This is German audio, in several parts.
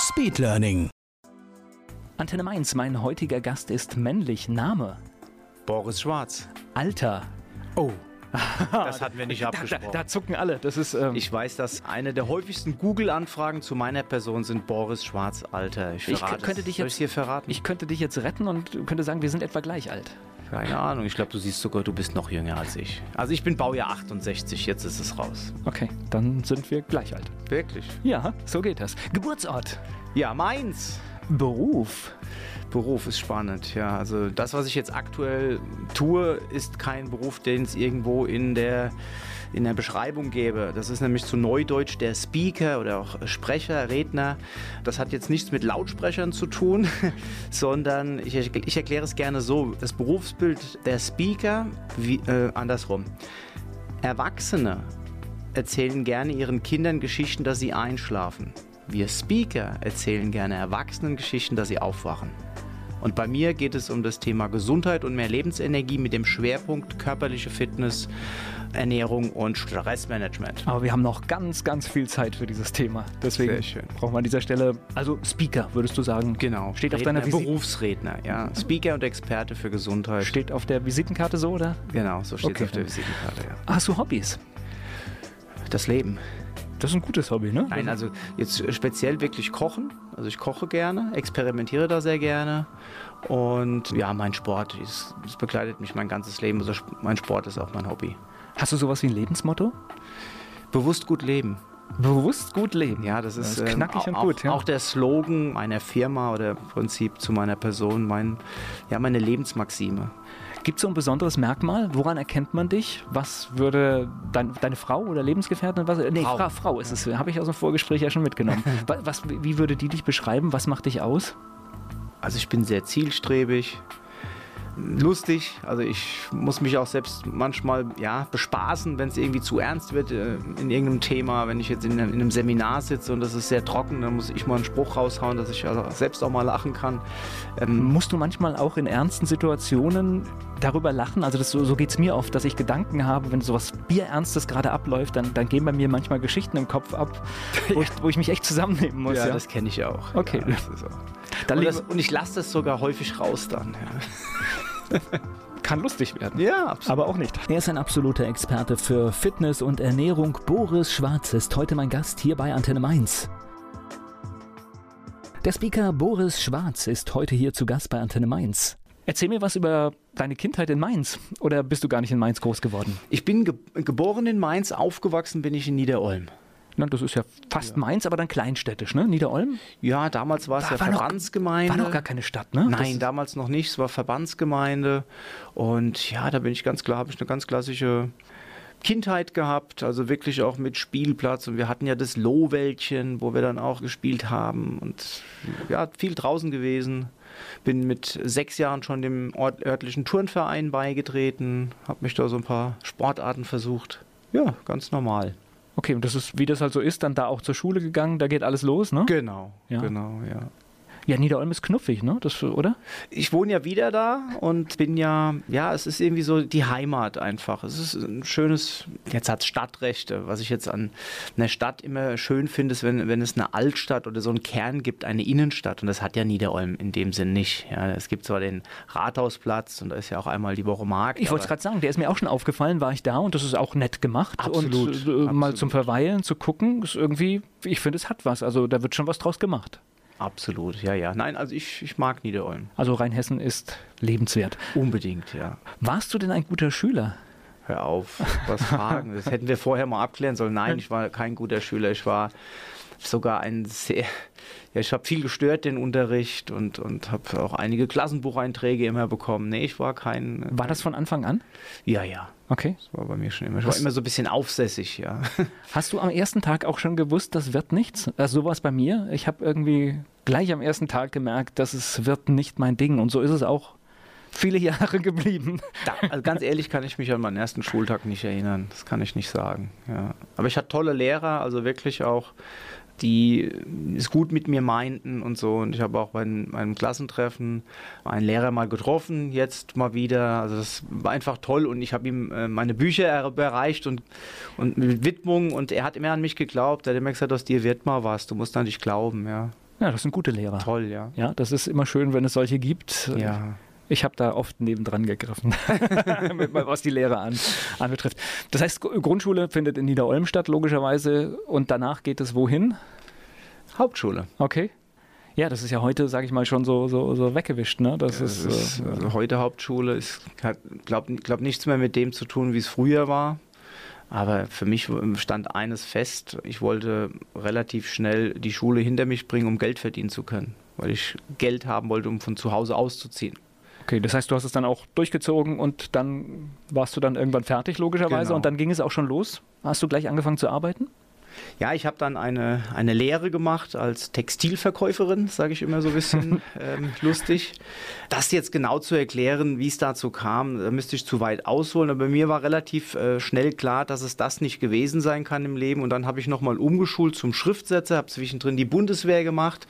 Speedlearning. Antenne Mainz, mein heutiger Gast ist männlich. Name, Boris Schwarz. Alter. Oh. Das hatten wir nicht Da, da, abgesprochen. da zucken alle. Das ist. Ähm, Ich weiß, dass eine der häufigsten Google-Anfragen zu meiner Person sind Boris Schwarz, Alter. Ich, Ich verrate könnte es. dich Soll jetzt- hier verraten? ich könnte dich jetzt retten und könnte sagen, wir sind etwa gleich alt. Keine Ahnung. Ich glaube, du siehst sogar, du bist noch jünger als ich. Also ich bin Baujahr 68, jetzt ist es raus. Okay, dann sind wir gleich alt. Wirklich? Ja, so geht das. Geburtsort, Ja, meins. Beruf, Beruf ist spannend, ja. Also das, was ich jetzt aktuell tue, ist kein Beruf, den es irgendwo in der, in der Beschreibung gäbe. Das ist nämlich zu Neudeutsch der Speaker oder auch Sprecher, Redner. Das hat jetzt nichts mit Lautsprechern zu tun, sondern ich, ich erkläre es gerne so. Das Berufsbild der Speaker, wie, äh, andersrum. Erwachsene erzählen gerne ihren Kindern Geschichten, dass sie einschlafen. Wir Speaker erzählen gerne Erwachsenen Geschichten, dass sie aufwachen. Und bei mir geht es um das Thema Gesundheit und mehr Lebensenergie mit dem Schwerpunkt körperliche Fitness, Ernährung und Stressmanagement. aber wir haben noch ganz, ganz viel Zeit für dieses Thema. Deswegen Sehr schön. brauchen wir an dieser Stelle, also Speaker, würdest du sagen. Genau. Steht auf Redner, deiner Visi Berufsredner, ja. Speaker und Experte für Gesundheit. Steht auf der Visitenkarte so, oder? genau, so steht Okay. es auf der Visitenkarte, ja. Hast du Hobbys? Das Leben. Das ist ein gutes Hobby, ne? Nein, also jetzt speziell wirklich kochen. Also ich koche gerne, experimentiere da sehr gerne. Und ja, mein Sport, das, das begleitet mich mein ganzes Leben. Also mein Sport ist auch mein Hobby. Hast du sowas wie ein Lebensmotto? Bewusst gut leben. Bewusst gut leben. Ja, das ist, Das ist ähm, knackig und auch, gut, ja. Auch der Slogan meiner Firma oder im Prinzip zu meiner Person, mein, ja, meine Lebensmaxime. Gibt es so ein besonderes Merkmal? Woran erkennt man dich? Was würde dein, deine Frau oder Lebensgefährtin? Was, nee, Frau. Frau, Frau ist es. Habe ich aus dem Vorgespräch ja schon mitgenommen. Wa- was, wie würde die dich beschreiben? Was macht dich aus? Also ich bin sehr zielstrebig, lustig. Also ich muss mich auch selbst manchmal ja, bespaßen, wenn es irgendwie zu ernst wird äh, in irgendeinem Thema. Wenn ich jetzt in einem, in einem Seminar sitze und das ist sehr trocken, dann muss ich mal einen Spruch raushauen, dass ich also selbst auch mal lachen kann. Ähm, Musst du manchmal auch in ernsten Situationen darüber lachen? Also das, so, so geht es mir oft, dass ich Gedanken habe, wenn sowas Bierernstes gerade abläuft, dann, dann gehen bei mir manchmal Geschichten im Kopf ab, wo, ich, wo ich mich echt zusammennehmen muss. ja, Ja, das kenne ich auch. Okay. Ja, auch. Und, das, und ich lasse das sogar häufig raus dann. kann lustig werden. Ja, absolut. Aber auch nicht. Er ist ein absoluter Experte für Fitness und Ernährung. Boris Schwarz ist heute mein Gast hier bei Antenne Mainz. Der Speaker Boris Schwarz ist heute hier zu Gast bei Antenne Mainz. Erzähl mir was über deine Kindheit in Mainz. Oder bist du gar nicht in Mainz groß geworden? Ich bin ge geboren in Mainz, aufgewachsen bin ich in Niederolm. Na, das ist ja fast Mainz, aber dann kleinstädtisch, ne? Niederolm? Ja, damals war es ja war noch- Verbandsgemeinde. War noch gar keine Stadt, ne? Nein, Das- damals noch nicht. Es war Verbandsgemeinde. Und ja, da bin ich ganz klar, habe ich eine ganz klassische Kindheit gehabt. Also wirklich auch mit Spielplatz. Und wir hatten ja das Lohwäldchen, wo wir dann auch gespielt haben. Und ja, viel draußen gewesen. Bin mit sechs Jahren schon dem ort örtlichen Turnverein beigetreten. Habe mich da so ein paar Sportarten versucht. Ja, ganz normal. Okay, und das ist, wie das halt so ist, dann da auch zur Schule gegangen, da geht alles los, ne? Genau, Ja. genau, ja. Ja, Niederolm ist knuffig, ne? Das, oder? Ich wohne ja wieder da und bin ja, ja, es ist irgendwie so die Heimat einfach. Es ist ein schönes, jetzt hat es Stadtrechte. Was ich jetzt an einer Stadt immer schön finde, ist, wenn, wenn es eine Altstadt oder so einen Kern gibt, eine Innenstadt. Und das hat ja Niederolm in dem Sinn nicht. Ja, es gibt zwar den Rathausplatz und da ist ja auch einmal die Woche Markt. Ich wollte es gerade sagen, der ist mir auch schon aufgefallen, war ich da und das ist auch nett gemacht. Absolut, Und äh, mal absolut. zum Verweilen, zu gucken, ist irgendwie, ich finde, es hat was. Also da wird schon was draus gemacht. Absolut, ja, ja. Nein, also ich, ich mag Niederolm. Also Rheinhessen ist lebenswert. Unbedingt, ja. Warst du denn ein guter Schüler? Hör auf, was fragen. Das hätten wir vorher mal abklären sollen. Nein, ich war kein guter Schüler. Ich war sogar ein sehr, ja, ich habe viel gestört den Unterricht und, und habe auch einige Klassenbucheinträge immer bekommen. Nee, ich war kein. War das von Anfang an? Ja, ja. Okay. Das war bei mir schon immer. Ich war immer so ein bisschen aufsässig, ja. Hast du am ersten Tag auch schon gewusst, das wird nichts? Also so war es bei mir. Ich habe irgendwie gleich am ersten Tag gemerkt, dass es wird nicht mein Ding. Und so ist es auch viele Jahre geblieben. Da, also ganz ehrlich kann ich mich an meinen ersten Schultag nicht erinnern. Das kann ich nicht sagen. Ja. Aber ich hatte tolle Lehrer, also wirklich auch, die es gut mit mir meinten und so. Und ich habe auch bei meinem Klassentreffen einen Lehrer mal getroffen, jetzt mal wieder. Also das war einfach toll und ich habe ihm äh, meine Bücher erreicht und, und mit Widmung und er hat immer an mich geglaubt. Er hat immer gesagt, aus dir wird mal was, du musst an dich glauben, ja. Ja, das sind gute Lehrer. Toll, ja. Ja, das ist immer schön, wenn es solche gibt. Ja. Ich habe da oft nebendran gegriffen, was die Lehre an, anbetrifft. Das heißt, Grundschule findet in Niederolm statt, logischerweise. Und danach geht es wohin? Hauptschule. Okay. Ja, das ist ja heute, sage ich mal, schon so, so, so weggewischt. Ne? Das, das ist, ist äh, also heute Hauptschule. Es hat, glaube glaub, nichts mehr mit dem zu tun, wie es früher war. Aber für mich stand eines fest. Ich wollte relativ schnell die Schule hinter mich bringen, um Geld verdienen zu können. Weil ich Geld haben wollte, um von zu Hause auszuziehen. Okay, das heißt, du hast es dann auch durchgezogen und dann warst du dann irgendwann fertig, logischerweise. Genau. Und dann ging es auch schon los. Hast du gleich angefangen zu arbeiten? Ja, ich habe dann eine, eine Lehre gemacht als Textilverkäuferin, sage ich immer so ein bisschen ähm, lustig. Das jetzt genau zu erklären, wie es dazu kam, da müsste ich zu weit ausholen. Aber bei mir war relativ äh, schnell klar, dass es das nicht gewesen sein kann im Leben. Und dann habe ich nochmal umgeschult zum Schriftsetzer, habe zwischendrin die Bundeswehr gemacht.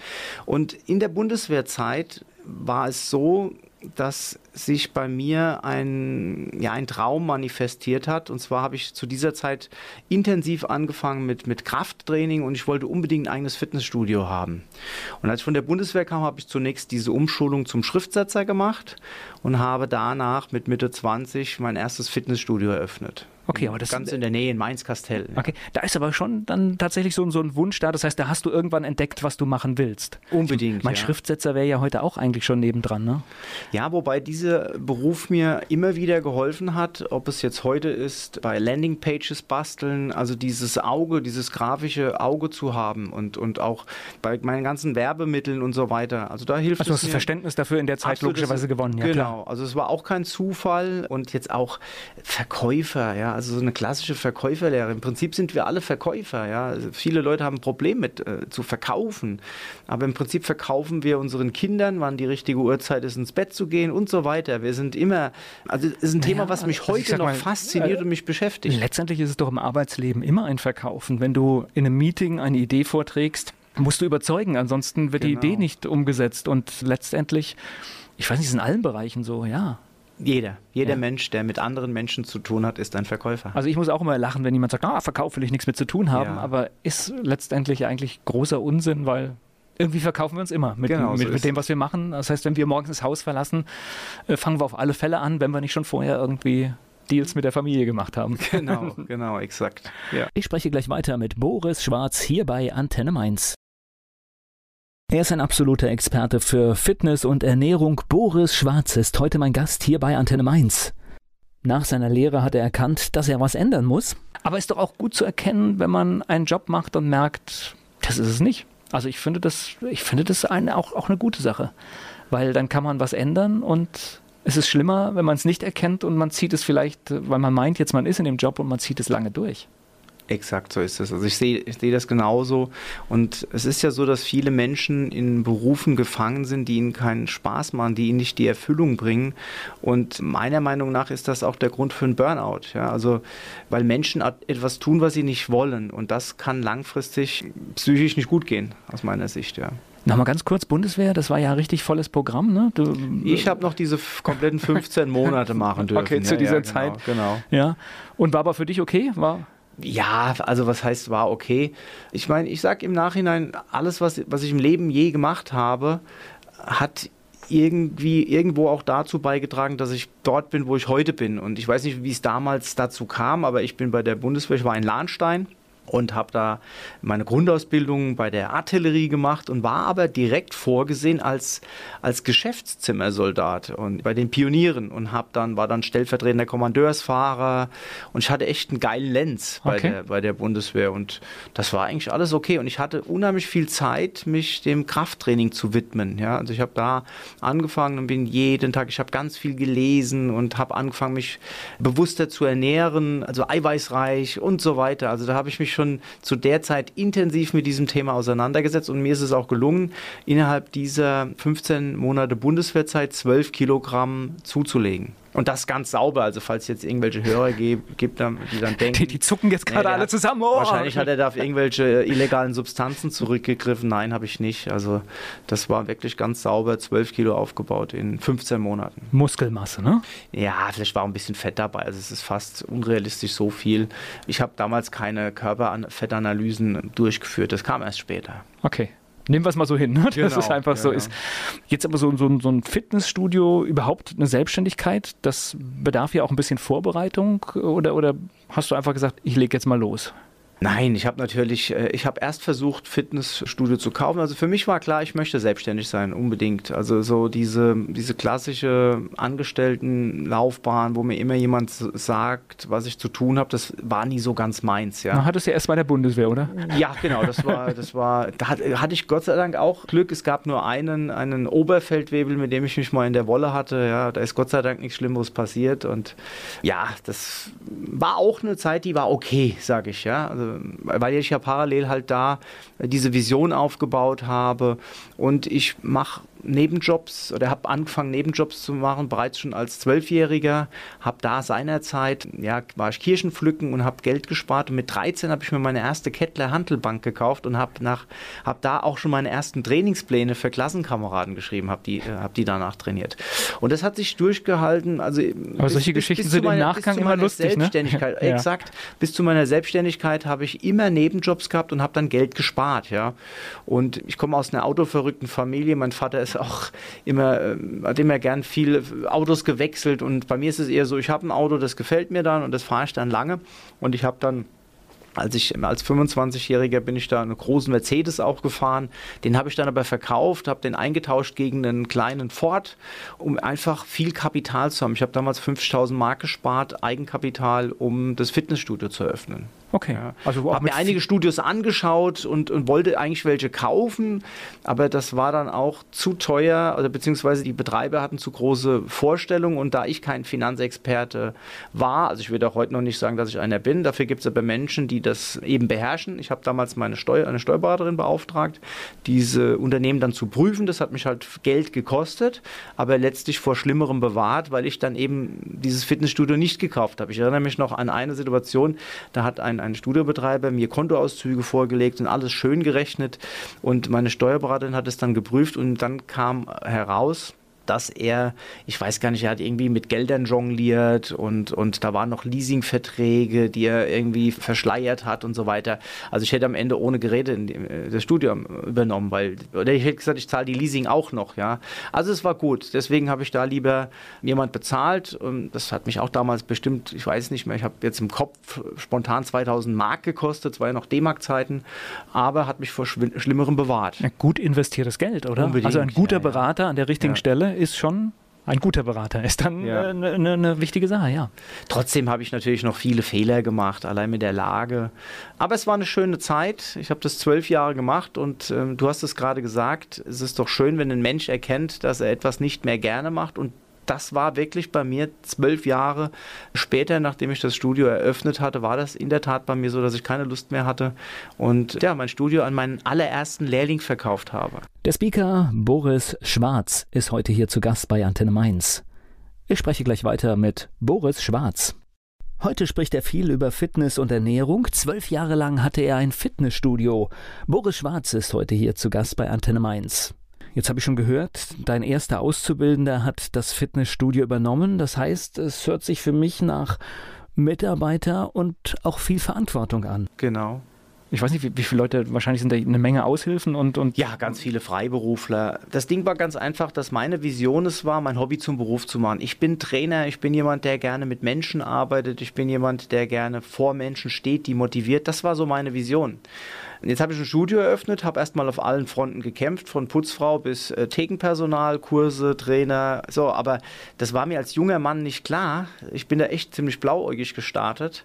Und in der Bundeswehrzeit war es so, dass sich bei mir ein, ja, ein Traum manifestiert hat. Und zwar habe ich zu dieser Zeit intensiv angefangen mit, mit Krafttraining und ich wollte unbedingt ein eigenes Fitnessstudio haben. Und als ich von der Bundeswehr kam, habe ich zunächst diese Umschulung zum Schriftsetzer gemacht und habe danach mit Mitte 20 mein erstes Fitnessstudio eröffnet. Okay, aber das ganz in der Nähe in Mainz-Kastell. Ja. Okay, da ist aber schon dann tatsächlich so, so ein Wunsch da. Das heißt, da hast du irgendwann entdeckt, was du machen willst. Unbedingt. Mein ja. Schriftsetzer wäre ja heute auch eigentlich schon nebendran, ne? Ja, wobei dieser Beruf mir immer wieder geholfen hat, ob es jetzt heute ist, bei Landingpages basteln, also dieses Auge, dieses grafische Auge zu haben und, und auch bei meinen ganzen Werbemitteln und so weiter. Also da hilft Also du es hast das. Verständnis dafür in der Zeit Absolut, logischerweise gewonnen, ja genau. klar. Also es war auch kein Zufall und jetzt auch Verkäufer, ja, also so eine klassische Verkäuferlehre. Im Prinzip sind wir alle Verkäufer, ja. Also viele Leute haben ein Problem mit äh, zu verkaufen, aber im Prinzip verkaufen wir unseren Kindern, wann die richtige Uhrzeit ist, ins Bett zu gehen und so weiter. Wir sind immer, also es ist ein Naja, Thema, was mich also heute noch mal, fasziniert äh, und mich beschäftigt. Letztendlich ist es doch im Arbeitsleben immer ein Verkaufen. Wenn du in einem Meeting eine Idee vorträgst, musst du überzeugen, ansonsten wird Genau. die Idee nicht umgesetzt. Und letztendlich, ich weiß nicht, ist in allen Bereichen so, ja. Jeder, jeder Ja. Mensch, der mit anderen Menschen zu tun hat, ist ein Verkäufer. Also ich muss auch immer lachen, wenn jemand sagt, ah, Verkauf will ich nichts mit zu tun haben, Ja. aber ist letztendlich eigentlich großer Unsinn, weil irgendwie verkaufen wir uns immer mit, Genau, so mit, mit ist dem, was wir machen. Das heißt, wenn wir morgens das Haus verlassen, äh, fangen wir auf alle Fälle an, wenn wir nicht schon vorher irgendwie Deals mit der Familie gemacht haben. genau, genau, exakt. Ja. Ich spreche gleich weiter mit Boris Schwarz hier bei Antenne Mainz. Er ist ein absoluter Experte für Fitness und Ernährung. Boris Schwarz ist heute mein Gast hier bei Antenne Mainz. Nach seiner Lehre hat er erkannt, dass er was ändern muss. Aber ist doch auch gut zu erkennen, wenn man einen Job macht und merkt, das ist es nicht. Also ich finde das, ich finde das eine, auch, auch eine gute Sache. Weil dann kann man was ändern und es ist schlimmer, wenn man es nicht erkennt und man zieht es vielleicht, weil man meint jetzt, man ist in dem Job und man zieht es lange durch. Exakt, so ist es. Also ich sehe, ich sehe das genauso. Und es ist ja so, dass viele Menschen in Berufen gefangen sind, die ihnen keinen Spaß machen, die ihnen nicht die Erfüllung bringen. Und meiner Meinung nach ist das auch der Grund für einen Burnout. Ja, also weil Menschen etwas tun, was sie nicht wollen. Und das kann langfristig psychisch nicht gut gehen, aus meiner Sicht, ja. Nochmal ganz kurz, Bundeswehr, das war ja ein richtig volles Programm, ne? Du, Ich habe noch diese kompletten 15 Monate machen dürfen. Okay, zu ja, dieser ja, genau, Zeit. Genau. Ja. Und war aber für dich okay? War. Ja, also was heißt war okay? Ich meine, ich sage im Nachhinein, alles, was, was ich im Leben je gemacht habe, hat irgendwie irgendwo auch dazu beigetragen, dass ich dort bin, wo ich heute bin. Und ich weiß nicht, wie es damals dazu kam, aber ich bin bei der Bundeswehr, ich war in Lahnstein. Und habe da meine Grundausbildung bei der Artillerie gemacht und war aber direkt vorgesehen als, als Geschäftszimmersoldat und bei den Pionieren und habe dann war dann stellvertretender Kommandeursfahrer und ich hatte echt einen geilen Lenz bei, okay. der, bei der Bundeswehr und das war eigentlich alles okay und ich hatte unheimlich viel Zeit, mich dem Krafttraining zu widmen. Ja, also ich habe da angefangen und bin jeden Tag, ich habe ganz viel gelesen und habe angefangen, mich bewusster zu ernähren, also eiweißreich und so weiter. Also da habe ich mich schon schon zu der Zeit intensiv mit diesem Thema auseinandergesetzt und mir ist es auch gelungen, innerhalb dieser 15 Monate Bundeswehrzeit 12 Kilogramm zuzulegen. Und das ganz sauber, also falls es jetzt irgendwelche Hörer gibt, die dann denken. Die, die zucken jetzt gerade nee, alle zusammen. Oh. Wahrscheinlich hat er da auf irgendwelche illegalen Substanzen zurückgegriffen. Nein, habe ich nicht. Also das war wirklich ganz sauber, 12 Kilo aufgebaut in 15 Monaten. Muskelmasse, ne? Ja, vielleicht war ein bisschen Fett dabei. Also es ist fast unrealistisch so viel. Ich habe damals keine Körperfettanalysen durchgeführt. Das kam erst später. Okay. Nehmen wir es mal so hin, ne? dass genau, es einfach ja, so ist. Jetzt aber so, so, so ein Fitnessstudio, überhaupt eine Selbstständigkeit, das bedarf ja auch ein bisschen Vorbereitung oder, oder hast du einfach gesagt, ich lege jetzt mal los? Nein, ich habe natürlich, äh, ich habe erst versucht, Fitnessstudio zu kaufen. Also für mich war klar, ich möchte selbstständig sein, unbedingt. Also so diese, diese klassische Angestelltenlaufbahn, wo mir immer jemand sagt, was ich zu tun habe, das war nie so ganz meins. Ja. Man hat es ja erst bei der Bundeswehr, oder? Ja, genau. Das war, das war, da hatte ich Gott sei Dank auch Glück. Es gab nur einen, einen Oberfeldwebel, mit dem ich mich mal in der Wolle hatte. Ja, da ist Gott sei Dank nichts Schlimmeres passiert. Und ja, das war auch eine Zeit, die war okay, sage ich. Ja, also weil ich ja parallel halt da diese Vision aufgebaut habe. Und ich mache Nebenjobs oder habe angefangen Nebenjobs zu machen, bereits schon als Zwölfjähriger, habe da seinerzeit, ja, war ich Kirschen pflücken und habe Geld gespart und mit 13 habe ich mir meine erste Kettler Handelbank gekauft und habe nach habe da auch schon meine ersten Trainingspläne für Klassenkameraden geschrieben, habe die äh, habe die danach trainiert. Und das hat sich durchgehalten, also Aber bis, solche Geschichten bis sind meiner, im Nachgang immer lustig, ne? Selbstständigkeit, ne? ja. exakt. Bis zu meiner Selbstständigkeit habe ich immer Nebenjobs gehabt und habe dann Geld gespart, ja. Und ich komme aus einer autoverrückten Familie, mein Vater ist ist auch immer, äh, hat immer gern viele Autos gewechselt und bei mir ist es eher so, ich habe ein Auto, das gefällt mir dann und das fahre ich dann lange und ich habe dann als ich als 25-Jähriger bin ich da einen großen Mercedes auch gefahren. Den habe ich dann aber verkauft, habe den eingetauscht gegen einen kleinen Ford, um einfach viel Kapital zu haben. Ich habe damals 50.000 Mark gespart, Eigenkapital, um das Fitnessstudio zu eröffnen. Okay. Ja. Also habe mir einige Studios angeschaut und, und, wollte eigentlich welche kaufen, aber das war dann auch zu teuer oder beziehungsweise die Betreiber hatten zu große Vorstellungen und da ich kein Finanzexperte war, also ich würde auch heute noch nicht sagen, dass ich einer bin, dafür gibt es aber Menschen, die das eben beherrschen. Ich habe damals meine Steuer, eine Steuerberaterin beauftragt, diese Unternehmen dann zu prüfen. Das hat mich halt Geld gekostet, aber letztlich vor Schlimmerem bewahrt, weil ich dann eben dieses Fitnessstudio nicht gekauft habe. Ich erinnere mich noch an eine Situation, da hat ein ein, Studiobetreiber mir Kontoauszüge vorgelegt und alles schön gerechnet. Und meine Steuerberaterin hat es dann geprüft und dann kam heraus, dass er, ich weiß gar nicht, er hat irgendwie mit Geldern jongliert und, und da waren noch Leasingverträge, die er irgendwie verschleiert hat und so weiter. Also ich hätte am Ende ohne Geräte äh, das Studium übernommen, weil, oder ich hätte gesagt, ich zahle die Leasing auch noch, ja. Also es war gut. Deswegen habe ich da lieber jemand bezahlt und das hat mich auch damals bestimmt, ich weiß nicht mehr, ich habe jetzt im Kopf spontan 2000 Mark gekostet, es war ja noch D-Mark-Zeiten, aber hat mich vor Schlimmerem bewahrt. Ja, gut investiertes Geld, oder? Unbedingt. Also ein guter Berater an der richtigen ja. Stelle ist schon ein guter Berater ist dann eine ja. ne, ne, ne wichtige Sache, ja. Trotzdem habe ich natürlich noch viele Fehler gemacht, allein mit der Lage. Aber es war eine schöne Zeit. Ich habe das zwölf Jahre gemacht und ähm, du hast es gerade gesagt, es ist doch schön, wenn ein Mensch erkennt, dass er etwas nicht mehr gerne macht und das war wirklich bei mir zwölf Jahre später, nachdem ich das Studio eröffnet hatte, war das in der Tat bei mir so, dass ich keine Lust mehr hatte und ja, mein Studio an meinen allerersten Lehrling verkauft habe. Der Speaker Boris Schwarz ist heute hier zu Gast bei Antenne Mainz. Ich spreche gleich weiter mit Boris Schwarz. Heute spricht er viel über Fitness und Ernährung. Zwölf Jahre lang hatte er ein Fitnessstudio. Boris Schwarz ist heute hier zu Gast bei Antenne Mainz. Jetzt habe ich schon gehört, dein erster Auszubildender hat das Fitnessstudio übernommen. Das heißt, es hört sich für mich nach Mitarbeiter und auch viel Verantwortung an. Genau. Ich weiß nicht, wie, wie viele Leute, wahrscheinlich sind da eine Menge Aushilfen und, und. Ja, ganz viele Freiberufler. Das Ding war ganz einfach, dass meine Vision es war, mein Hobby zum Beruf zu machen. Ich bin Trainer, ich bin jemand, der gerne mit Menschen arbeitet, ich bin jemand, der gerne vor Menschen steht, die motiviert. Das war so meine Vision. Und jetzt habe ich ein Studio eröffnet, habe erstmal auf allen Fronten gekämpft, von Putzfrau bis äh, Thekenpersonal, Kurse, Trainer. So, aber das war mir als junger Mann nicht klar. Ich bin da echt ziemlich blauäugig gestartet.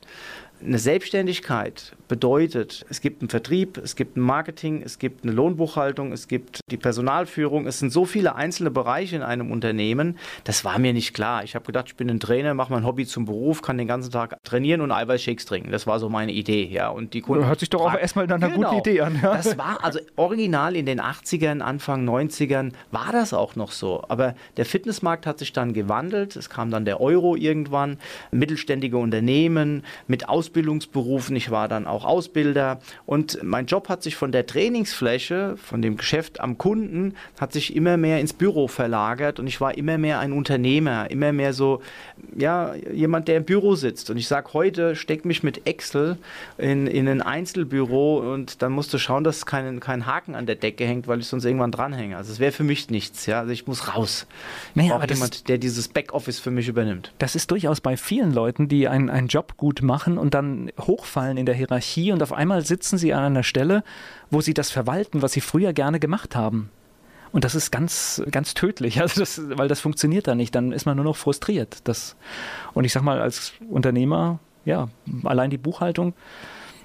Eine Selbstständigkeit bedeutet, es gibt einen Vertrieb, es gibt ein Marketing, es gibt eine Lohnbuchhaltung, es gibt die Personalführung. Es sind so viele einzelne Bereiche in einem Unternehmen. Das war mir nicht klar. Ich habe gedacht, ich bin ein Trainer, mache mein Hobby zum Beruf, kann den ganzen Tag trainieren und Eiweißshakes trinken. Das war so meine Idee. Ja, und die Kunden Hört sich doch auch erstmal nach einer genau. guten Idee an. Ja. Das war also original in den 80ern, Anfang 90ern war das auch noch so. Aber der Fitnessmarkt hat sich dann gewandelt. Es kam dann der Euro irgendwann, mittelständige Unternehmen mit Ausbildungsberufen. Ich war dann auch auch Ausbilder und mein Job hat sich von der Trainingsfläche, von dem Geschäft am Kunden, hat sich immer mehr ins Büro verlagert und ich war immer mehr ein Unternehmer, immer mehr so, ja, jemand, der im Büro sitzt. Und ich sage heute, steck mich mit Excel in, in ein Einzelbüro und dann musst du schauen, dass kein, kein Haken an der Decke hängt, weil ich sonst irgendwann dranhänge. Also es wäre für mich nichts, ja. Also ich muss raus. Naja, aber jemand, der dieses Backoffice für mich übernimmt. Das ist durchaus bei vielen Leuten, die einen, einen Job gut machen und dann hochfallen in der Hierarchie Hierarchie und auf einmal sitzen sie an einer Stelle, wo sie das verwalten, was sie früher gerne gemacht haben. Und das ist ganz, ganz tödlich, also das, weil das funktioniert da nicht. Dann ist man nur noch frustriert. Das, und ich sag mal, als Unternehmer, ja, allein die Buchhaltung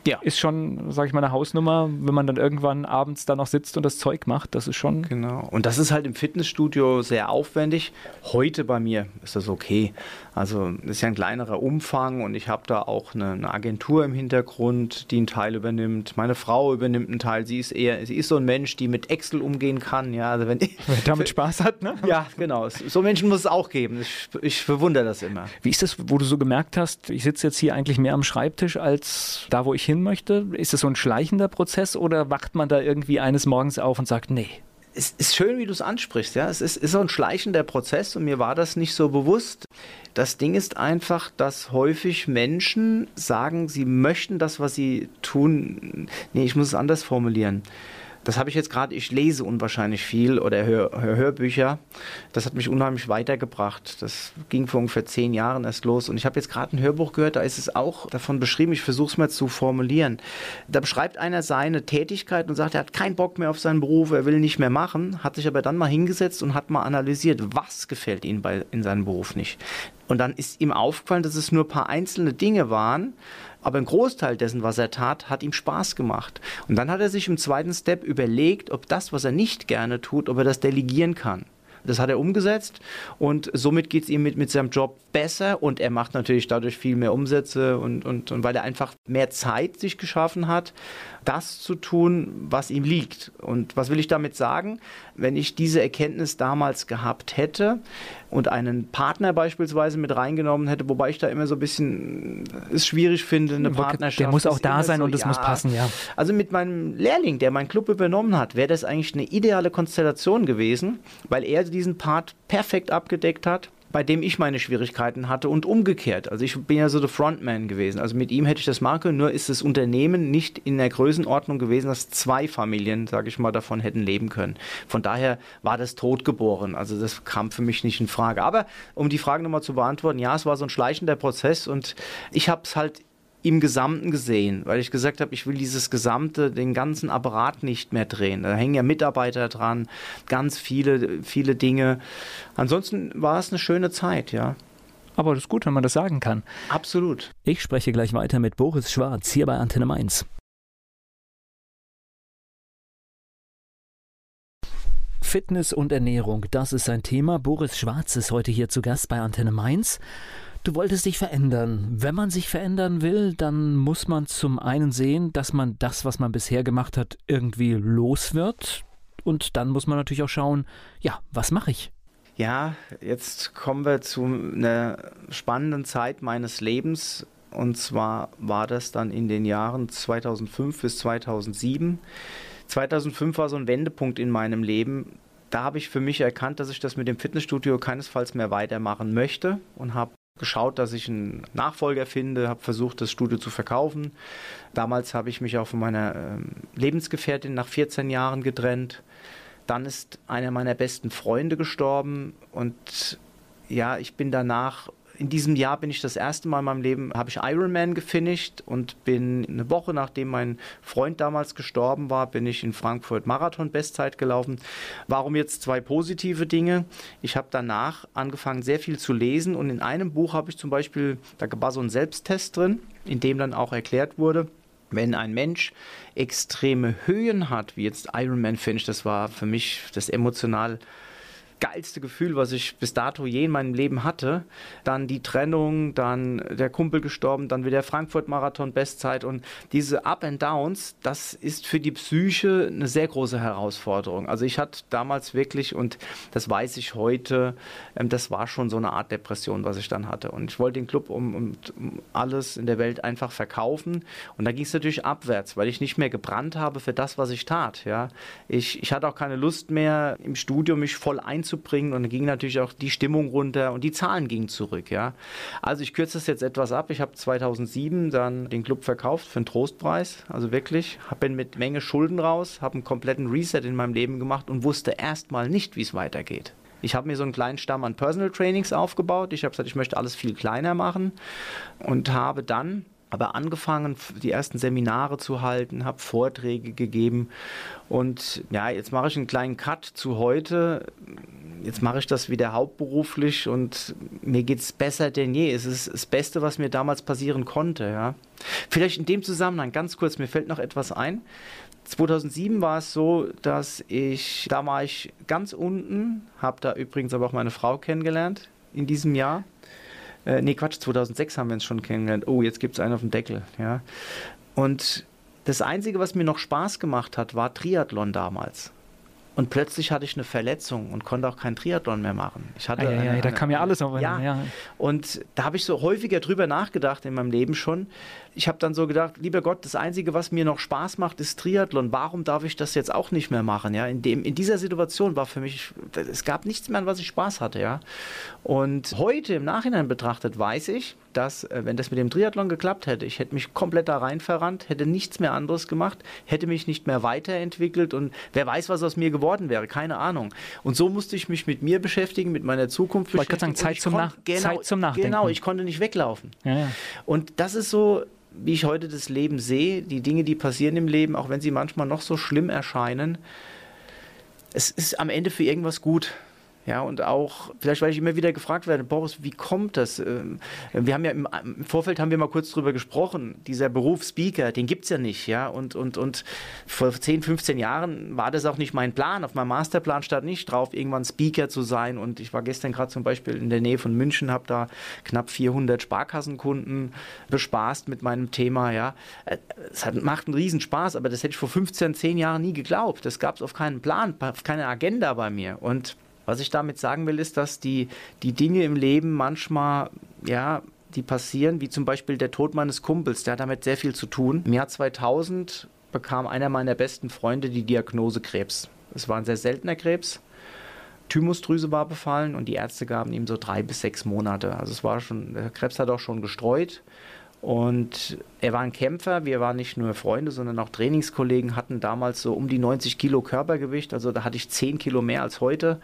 ja. ist schon, sage ich mal, eine Hausnummer, wenn man dann irgendwann abends da noch sitzt und das Zeug macht. Das ist schon. Genau. Und das ist halt im Fitnessstudio sehr aufwendig. Heute bei mir ist das okay. Also ist ja ein kleinerer Umfang und ich habe da auch eine, eine, Agentur im Hintergrund, die einen Teil übernimmt. Meine Frau übernimmt einen Teil. Sie ist eher, sie ist so ein Mensch, die mit Excel umgehen kann. Ja, also wenn Wer damit Spaß hat, ne? Ja, genau. So Menschen muss es auch geben. Ich, ich bewundere das immer. Wie ist das, wo du so gemerkt hast, ich sitze jetzt hier eigentlich mehr am Schreibtisch als da, wo ich hin möchte? Ist das so ein schleichender Prozess oder wacht man da irgendwie eines Morgens auf und sagt, nee, es ist schön, wie du es ansprichst. Ja? Es ist, ist so ein schleichender Prozess und mir war das nicht so bewusst. Das Ding ist einfach, dass häufig Menschen sagen, sie möchten das, was sie tun. Nee, ich muss es anders formulieren. Das habe ich jetzt gerade, ich lese unwahrscheinlich viel oder höre hör Hörbücher. Das hat mich unheimlich weitergebracht. Das ging vor ungefähr zehn Jahren erst los. Und ich habe jetzt gerade ein Hörbuch gehört, da ist es auch davon beschrieben, ich versuche es mal zu formulieren. Da beschreibt einer seine Tätigkeit und sagt, er hat keinen Bock mehr auf seinen Beruf, er will nicht mehr machen, hat sich aber dann mal hingesetzt und hat mal analysiert, was gefällt ihm bei, in seinem Beruf nicht. Und dann ist ihm aufgefallen, dass es nur ein paar einzelne Dinge waren, aber ein Großteil dessen, was er tat, hat ihm Spaß gemacht. Und dann hat er sich im zweiten Step überlegt, ob das, was er nicht gerne tut, ob er das delegieren kann. Das hat er umgesetzt und somit geht es ihm mit, mit seinem Job besser und er macht natürlich dadurch viel mehr Umsätze und, und, und weil er einfach mehr Zeit sich geschaffen hat, das zu tun, was ihm liegt. Und was will ich damit sagen? Wenn ich diese Erkenntnis damals gehabt hätte und einen Partner beispielsweise mit reingenommen hätte, wobei ich da immer so ein bisschen es schwierig finde, eine Partnerschaft. Der muss auch da sein so, und es ja, muss passen, ja. Also mit meinem Lehrling, der meinen Club übernommen hat, wäre das eigentlich eine ideale Konstellation gewesen, weil er diesen Part perfekt abgedeckt hat bei dem ich meine Schwierigkeiten hatte und umgekehrt. Also ich bin ja so der Frontman gewesen. Also mit ihm hätte ich das können, nur ist das Unternehmen nicht in der Größenordnung gewesen, dass zwei Familien, sage ich mal, davon hätten leben können. Von daher war das totgeboren. Also das kam für mich nicht in Frage. Aber um die Frage nochmal zu beantworten, ja, es war so ein schleichender Prozess und ich habe es halt im Gesamten gesehen, weil ich gesagt habe, ich will dieses gesamte, den ganzen Apparat nicht mehr drehen. Da hängen ja Mitarbeiter dran, ganz viele, viele Dinge. Ansonsten war es eine schöne Zeit, ja. Aber das ist gut, wenn man das sagen kann. Absolut. Ich spreche gleich weiter mit Boris Schwarz hier bei Antenne Mainz. Fitness und Ernährung, das ist ein Thema. Boris Schwarz ist heute hier zu Gast bei Antenne Mainz. Du wolltest dich verändern. Wenn man sich verändern will, dann muss man zum einen sehen, dass man das, was man bisher gemacht hat, irgendwie los wird. Und dann muss man natürlich auch schauen, ja, was mache ich? Ja, jetzt kommen wir zu einer spannenden Zeit meines Lebens. Und zwar war das dann in den Jahren 2005 bis 2007. 2005 war so ein Wendepunkt in meinem Leben. Da habe ich für mich erkannt, dass ich das mit dem Fitnessstudio keinesfalls mehr weitermachen möchte und habe geschaut, dass ich einen Nachfolger finde, habe versucht, das Studio zu verkaufen. Damals habe ich mich auch von meiner ähm, Lebensgefährtin nach 14 Jahren getrennt. Dann ist einer meiner besten Freunde gestorben und ja, ich bin danach in diesem Jahr bin ich das erste Mal in meinem Leben, habe ich Ironman gefinisht und bin eine Woche nachdem mein Freund damals gestorben war, bin ich in Frankfurt Marathon-Bestzeit gelaufen. Warum jetzt zwei positive Dinge? Ich habe danach angefangen, sehr viel zu lesen und in einem Buch habe ich zum Beispiel, da war so ein Selbsttest drin, in dem dann auch erklärt wurde, wenn ein Mensch extreme Höhen hat, wie jetzt Ironman Finish, das war für mich das emotional geilste Gefühl, was ich bis dato je in meinem Leben hatte. Dann die Trennung, dann der Kumpel gestorben, dann wieder Frankfurt-Marathon, Bestzeit und diese Up and Downs, das ist für die Psyche eine sehr große Herausforderung. Also ich hatte damals wirklich, und das weiß ich heute, ähm, das war schon so eine Art Depression, was ich dann hatte. Und ich wollte den Club um, um, alles in der Welt einfach verkaufen. Und da ging es natürlich abwärts, weil ich nicht mehr gebrannt habe für das, was ich tat. Ja. Ich, ich hatte auch keine Lust mehr, im Studio mich voll einzubauen bringen und dann ging natürlich auch die Stimmung runter und die Zahlen gingen zurück. Ja. Also ich kürze das jetzt etwas ab. Ich habe 2007 dann den Club verkauft für einen Trostpreis, also wirklich, bin mit Menge Schulden raus, habe einen kompletten Reset in meinem Leben gemacht und wusste erstmal nicht, wie es weitergeht. Ich habe mir so einen kleinen Stamm an Personal Trainings aufgebaut. Ich habe gesagt, ich möchte alles viel kleiner machen und habe dann aber angefangen, die ersten Seminare zu halten, habe Vorträge gegeben und ja, jetzt mache ich einen kleinen Cut zu heute jetzt mache ich das wieder hauptberuflich und mir geht es besser denn je. Es ist das Beste, was mir damals passieren konnte. Ja. Vielleicht in dem Zusammenhang ganz kurz, mir fällt noch etwas ein. 2007 war es so, dass ich, da war ich ganz unten, habe da übrigens aber auch meine Frau kennengelernt in diesem Jahr. Äh, nee, Quatsch, 2006 haben wir uns schon kennengelernt. Oh, jetzt gibt es einen auf dem Deckel. Ja. Und das Einzige, was mir noch Spaß gemacht hat, war Triathlon damals. Und plötzlich hatte ich eine Verletzung und konnte auch keinen Triathlon mehr machen. Ich hatte ah, ja, ja, eine, da kam ja alles auf ja, ja. Und da habe ich so häufiger drüber nachgedacht in meinem Leben schon. Ich habe dann so gedacht, lieber Gott, das Einzige, was mir noch Spaß macht, ist Triathlon. Warum darf ich das jetzt auch nicht mehr machen? Ja, in, dem, in dieser Situation war für mich, es gab nichts mehr, an was ich Spaß hatte. Ja. Und heute im Nachhinein betrachtet weiß ich, dass, äh, wenn das mit dem Triathlon geklappt hätte, ich hätte mich komplett da rein verrannt, hätte nichts mehr anderes gemacht, hätte mich nicht mehr weiterentwickelt und wer weiß, was aus mir geworden wäre, keine Ahnung. Und so musste ich mich mit mir beschäftigen, mit meiner Zukunft beschäftigen. Ich sagen, Zeit zum, Nach genau, Zeit zum Nachdenken. Genau, ich konnte nicht weglaufen. Ja, ja. Und das ist so, wie ich heute das Leben sehe, die Dinge, die passieren im Leben, auch wenn sie manchmal noch so schlimm erscheinen, es ist am Ende für irgendwas gut. Ja, und auch, vielleicht weil ich immer wieder gefragt werde, Boris, wie kommt das? Ähm, wir haben ja im, Vorfeld haben wir mal kurz drüber gesprochen, dieser Beruf Speaker, den gibt es ja nicht, ja. Und, und, und vor 10, 15 Jahren war das auch nicht mein Plan. Auf meinem Masterplan stand nicht drauf, irgendwann Speaker zu sein. Und ich war gestern gerade zum Beispiel in der Nähe von München, habe da knapp 400 Sparkassenkunden bespaßt mit meinem Thema, ja. Äh, es hat, macht einen Riesenspaß, aber das hätte ich vor 15, 10 Jahren nie geglaubt. Das gab es auf keinen Plan, auf keine Agenda bei mir. Und was ich damit sagen will, ist, dass die, die Dinge im Leben manchmal, ja, die passieren, wie zum Beispiel der Tod meines Kumpels, der hat damit sehr viel zu tun. Im Jahr 2000 bekam einer meiner besten Freunde die Diagnose Krebs. Es war ein sehr seltener Krebs. Thymusdrüse war befallen und die Ärzte gaben ihm so drei bis sechs Monate. Also es war schon, der Krebs hat auch schon gestreut. Und er war ein Kämpfer, wir waren nicht nur Freunde, sondern auch Trainingskollegen, hatten damals so um die 90 Kilo Körpergewicht, also da hatte ich 10 Kilo mehr als heute.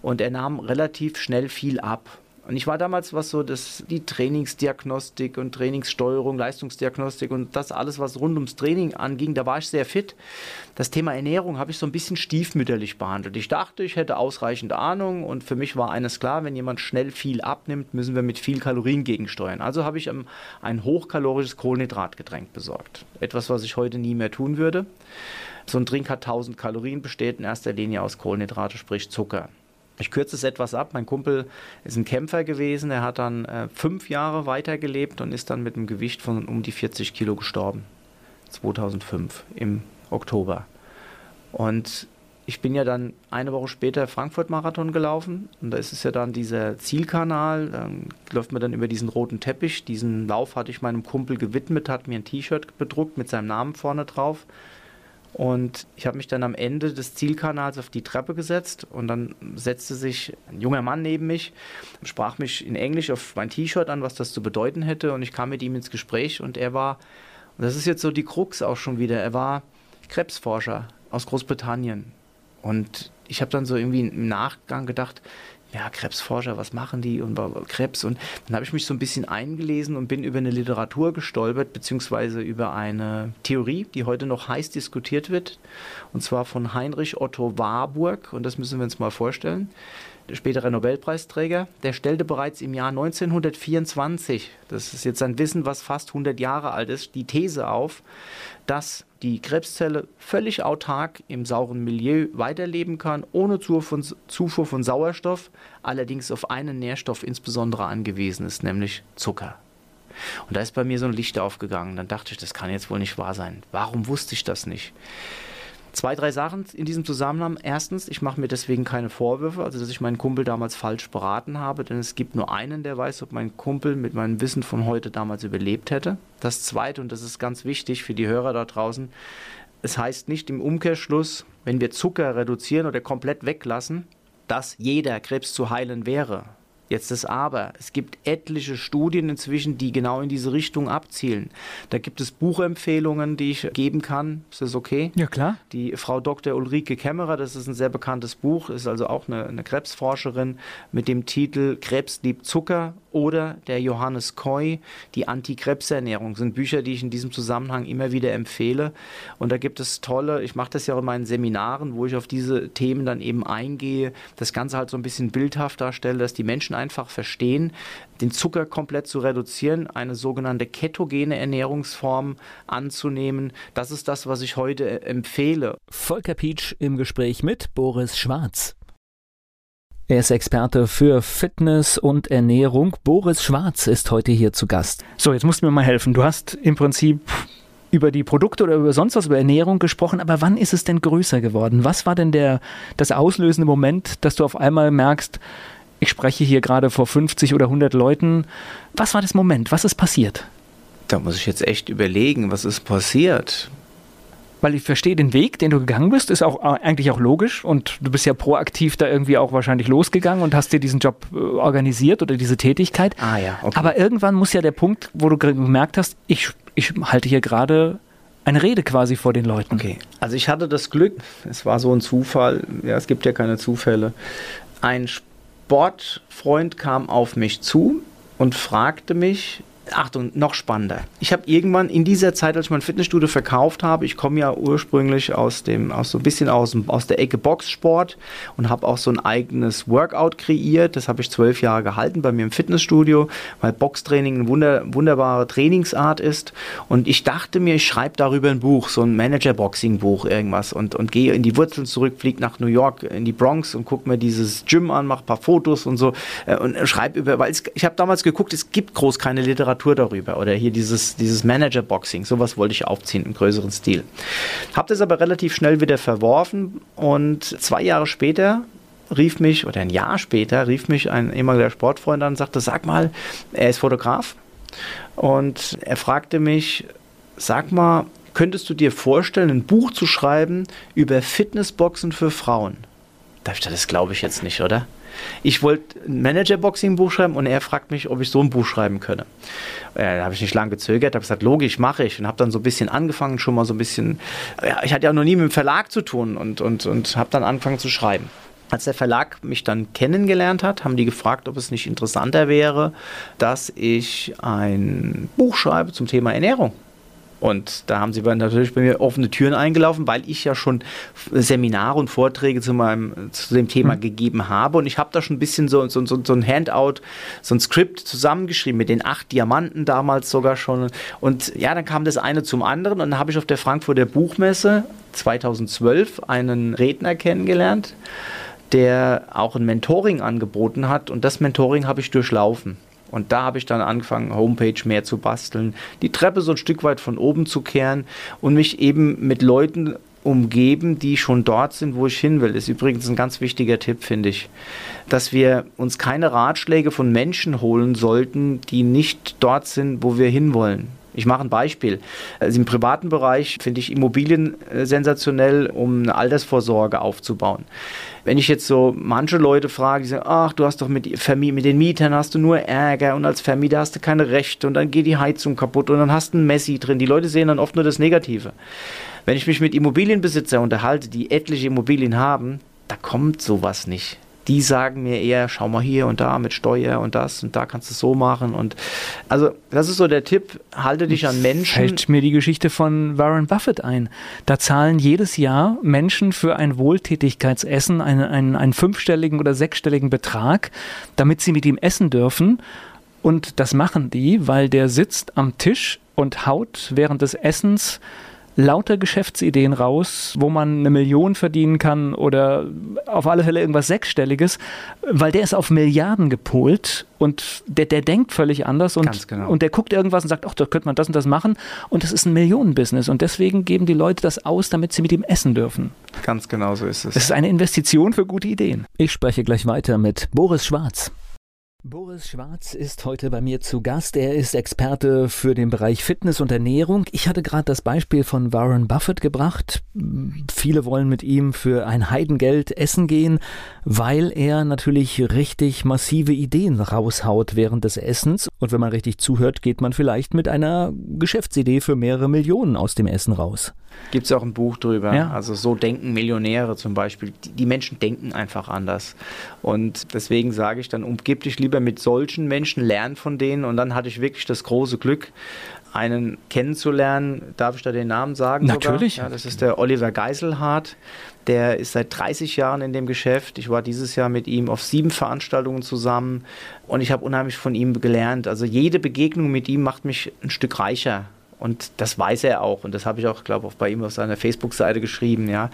Und er nahm relativ schnell viel ab. Und ich war damals, was so das, die Trainingsdiagnostik und Trainingssteuerung, Leistungsdiagnostik und das alles, was rund ums Training anging, da war ich sehr fit. Das Thema Ernährung habe ich so ein bisschen stiefmütterlich behandelt. Ich dachte, ich hätte ausreichend Ahnung und für mich war eines klar, wenn jemand schnell viel abnimmt, müssen wir mit viel Kalorien gegensteuern. Also habe ich ein hochkalorisches Kohlenhydratgetränk besorgt. Etwas, was ich heute nie mehr tun würde. So ein Drink hat 1000 Kalorien, besteht in erster Linie aus Kohlenhydrate, sprich Zucker. Ich kürze es etwas ab. Mein Kumpel ist ein Kämpfer gewesen. Er hat dann äh, fünf Jahre weitergelebt und ist dann mit einem Gewicht von um die 40 Kilo gestorben. 2005 im Oktober. Und ich bin ja dann eine Woche später Frankfurt-Marathon gelaufen. Und da ist es ja dann dieser Zielkanal. Dann läuft man dann über diesen roten Teppich. Diesen Lauf hatte ich meinem Kumpel gewidmet, hat mir ein T-Shirt bedruckt mit seinem Namen vorne drauf. Und ich habe mich dann am Ende des Zielkanals auf die Treppe gesetzt und dann setzte sich ein junger Mann neben mich, sprach mich in Englisch auf mein T-Shirt an, was das zu bedeuten hätte. Und ich kam mit ihm ins Gespräch und er war, und das ist jetzt so die Krux auch schon wieder, er war Krebsforscher aus Großbritannien. Und ich habe dann so irgendwie im Nachgang gedacht, ja, Krebsforscher, was machen die? Und Krebs. Und dann habe ich mich so ein bisschen eingelesen und bin über eine Literatur gestolpert, beziehungsweise über eine Theorie, die heute noch heiß diskutiert wird, und zwar von Heinrich Otto Warburg. Und das müssen wir uns mal vorstellen. Der spätere Nobelpreisträger, der stellte bereits im Jahr 1924, das ist jetzt ein Wissen, was fast 100 Jahre alt ist, die These auf, dass die Krebszelle völlig autark im sauren Milieu weiterleben kann, ohne Zufuhr von Sauerstoff, allerdings auf einen Nährstoff insbesondere angewiesen ist, nämlich Zucker. Und da ist bei mir so ein Licht aufgegangen. Dann dachte ich, das kann jetzt wohl nicht wahr sein. Warum wusste ich das nicht? Zwei, drei Sachen in diesem Zusammenhang. Erstens, ich mache mir deswegen keine Vorwürfe, also dass ich meinen Kumpel damals falsch beraten habe, denn es gibt nur einen, der weiß, ob mein Kumpel mit meinem Wissen von heute damals überlebt hätte. Das Zweite, und das ist ganz wichtig für die Hörer da draußen, es heißt nicht im Umkehrschluss, wenn wir Zucker reduzieren oder komplett weglassen, dass jeder Krebs zu heilen wäre. Jetzt das Aber. Es gibt etliche Studien inzwischen, die genau in diese Richtung abzielen. Da gibt es Buchempfehlungen, die ich geben kann. Ist das okay? Ja, klar. Die Frau Dr. Ulrike Kämmerer, das ist ein sehr bekanntes Buch, ist also auch eine, eine Krebsforscherin mit dem Titel Krebs liebt Zucker oder der Johannes Koy, die Antikrebsernährung. sind Bücher, die ich in diesem Zusammenhang immer wieder empfehle. Und da gibt es tolle, ich mache das ja auch in meinen Seminaren, wo ich auf diese Themen dann eben eingehe, das Ganze halt so ein bisschen bildhaft darstelle, dass die Menschen einfach verstehen, den Zucker komplett zu reduzieren, eine sogenannte ketogene Ernährungsform anzunehmen. Das ist das, was ich heute empfehle. Volker Pietsch im Gespräch mit Boris Schwarz. Er ist Experte für Fitness und Ernährung. Boris Schwarz ist heute hier zu Gast. So, jetzt musst du mir mal helfen. Du hast im Prinzip über die Produkte oder über sonst was, über Ernährung gesprochen, aber wann ist es denn größer geworden? Was war denn der, das auslösende Moment, dass du auf einmal merkst, ich spreche hier gerade vor 50 oder 100 Leuten. Was war das Moment? Was ist passiert? Da muss ich jetzt echt überlegen, was ist passiert weil ich verstehe den Weg, den du gegangen bist, ist auch äh, eigentlich auch logisch und du bist ja proaktiv da irgendwie auch wahrscheinlich losgegangen und hast dir diesen Job äh, organisiert oder diese Tätigkeit. Ah ja, okay. Aber irgendwann muss ja der Punkt, wo du gemerkt hast, ich, ich halte hier gerade eine Rede quasi vor den Leuten. Okay, also ich hatte das Glück, es war so ein Zufall, ja, es gibt ja keine Zufälle. Ein Sportfreund kam auf mich zu und fragte mich, Achtung, noch spannender. Ich habe irgendwann in dieser Zeit, als ich mein Fitnessstudio verkauft habe, ich komme ja ursprünglich aus dem, aus so ein bisschen aus, aus der Ecke Boxsport und habe auch so ein eigenes Workout kreiert. Das habe ich zwölf Jahre gehalten bei mir im Fitnessstudio, weil Boxtraining eine wunder, wunderbare Trainingsart ist. Und ich dachte mir, ich schreibe darüber ein Buch, so ein Manager-Boxing-Buch, irgendwas und, und gehe in die Wurzeln zurück, fliege nach New York, in die Bronx und gucke mir dieses Gym an, mache ein paar Fotos und so äh, und schreibe über, weil es, ich habe damals geguckt, es gibt groß keine Literatur Literatur darüber oder hier dieses, dieses Manager-Boxing, sowas wollte ich aufziehen im größeren Stil. Habe das aber relativ schnell wieder verworfen und zwei Jahre später rief mich, oder ein Jahr später, rief mich ein ehemaliger Sportfreund an und sagte, sag mal, er ist Fotograf und er fragte mich, sag mal, könntest du dir vorstellen, ein Buch zu schreiben über Fitnessboxen für Frauen? Da ich das glaube ich jetzt nicht, oder? Ich wollte ein Manager-Boxing-Buch schreiben und er fragt mich, ob ich so ein Buch schreiben könne. Ja, da habe ich nicht lange gezögert, habe gesagt, logisch, mache ich und habe dann so ein bisschen angefangen, schon mal so ein bisschen, ja, ich hatte ja noch nie mit dem Verlag zu tun und, und, und habe dann angefangen zu schreiben. Als der Verlag mich dann kennengelernt hat, haben die gefragt, ob es nicht interessanter wäre, dass ich ein Buch schreibe zum Thema Ernährung. Und da haben sie natürlich bei mir offene Türen eingelaufen, weil ich ja schon Seminare und Vorträge zu, meinem, zu dem Thema mhm. gegeben habe. Und ich habe da schon ein bisschen so, so, so, so ein Handout, so ein Skript zusammengeschrieben mit den acht Diamanten damals sogar schon. Und ja, dann kam das eine zum anderen. Und dann habe ich auf der Frankfurter Buchmesse 2012 einen Redner kennengelernt, der auch ein Mentoring angeboten hat. Und das Mentoring habe ich durchlaufen. Und da habe ich dann angefangen, Homepage mehr zu basteln, die Treppe so ein Stück weit von oben zu kehren und mich eben mit Leuten umgeben, die schon dort sind, wo ich hin will. Das ist übrigens ein ganz wichtiger Tipp, finde ich. Dass wir uns keine Ratschläge von Menschen holen sollten, die nicht dort sind, wo wir hinwollen. Ich mache ein Beispiel. Also Im privaten Bereich finde ich Immobilien äh, sensationell, um eine Altersvorsorge aufzubauen. Wenn ich jetzt so manche Leute frage, die sagen, ach, du hast doch mit, mit den Mietern hast du nur Ärger und als Vermieter hast du keine Rechte und dann geht die Heizung kaputt und dann hast du ein Messi drin. Die Leute sehen dann oft nur das Negative. Wenn ich mich mit Immobilienbesitzern unterhalte, die etliche Immobilien haben, da kommt sowas nicht die sagen mir eher, schau mal hier und da mit Steuer und das und da kannst du es so machen. Und also das ist so der Tipp, halte dich an Menschen. Fällt mir die Geschichte von Warren Buffett ein. Da zahlen jedes Jahr Menschen für ein Wohltätigkeitsessen einen, einen, einen fünfstelligen oder sechsstelligen Betrag, damit sie mit ihm essen dürfen. Und das machen die, weil der sitzt am Tisch und haut während des Essens lauter Geschäftsideen raus, wo man eine Million verdienen kann oder auf alle Fälle irgendwas Sechsstelliges, weil der ist auf Milliarden gepolt und der, der denkt völlig anders und, genau. und der guckt irgendwas und sagt, ach, da könnte man das und das machen und das ist ein Millionenbusiness und deswegen geben die Leute das aus, damit sie mit ihm essen dürfen. Ganz genau so ist es. Es ist eine Investition für gute Ideen. Ich spreche gleich weiter mit Boris Schwarz. Boris Schwarz ist heute bei mir zu Gast. Er ist Experte für den Bereich Fitness und Ernährung. Ich hatte gerade das Beispiel von Warren Buffett gebracht. Viele wollen mit ihm für ein Heidengeld essen gehen, weil er natürlich richtig massive Ideen raushaut während des Essens. Und wenn man richtig zuhört, geht man vielleicht mit einer Geschäftsidee für mehrere Millionen aus dem Essen raus. Gibt es auch ein Buch drüber. Ja. Also so denken Millionäre zum Beispiel. Die, die, Menschen denken einfach anders. Und deswegen sage ich dann, umgib dich lieber mit solchen Menschen, lern von denen. Und dann hatte ich wirklich das große Glück, einen kennenzulernen. Darf ich da den Namen sagen? Natürlich. Ja, das ist der Oliver Geiselhardt. Der ist seit 30 Jahren in dem Geschäft. Ich war dieses Jahr mit ihm auf sieben Veranstaltungen zusammen und ich habe unheimlich von ihm gelernt. Also jede Begegnung mit ihm macht mich ein Stück reicher. Und das weiß er auch. Und das habe ich auch, glaube ich, bei ihm auf seiner Facebook-Seite geschrieben, ja.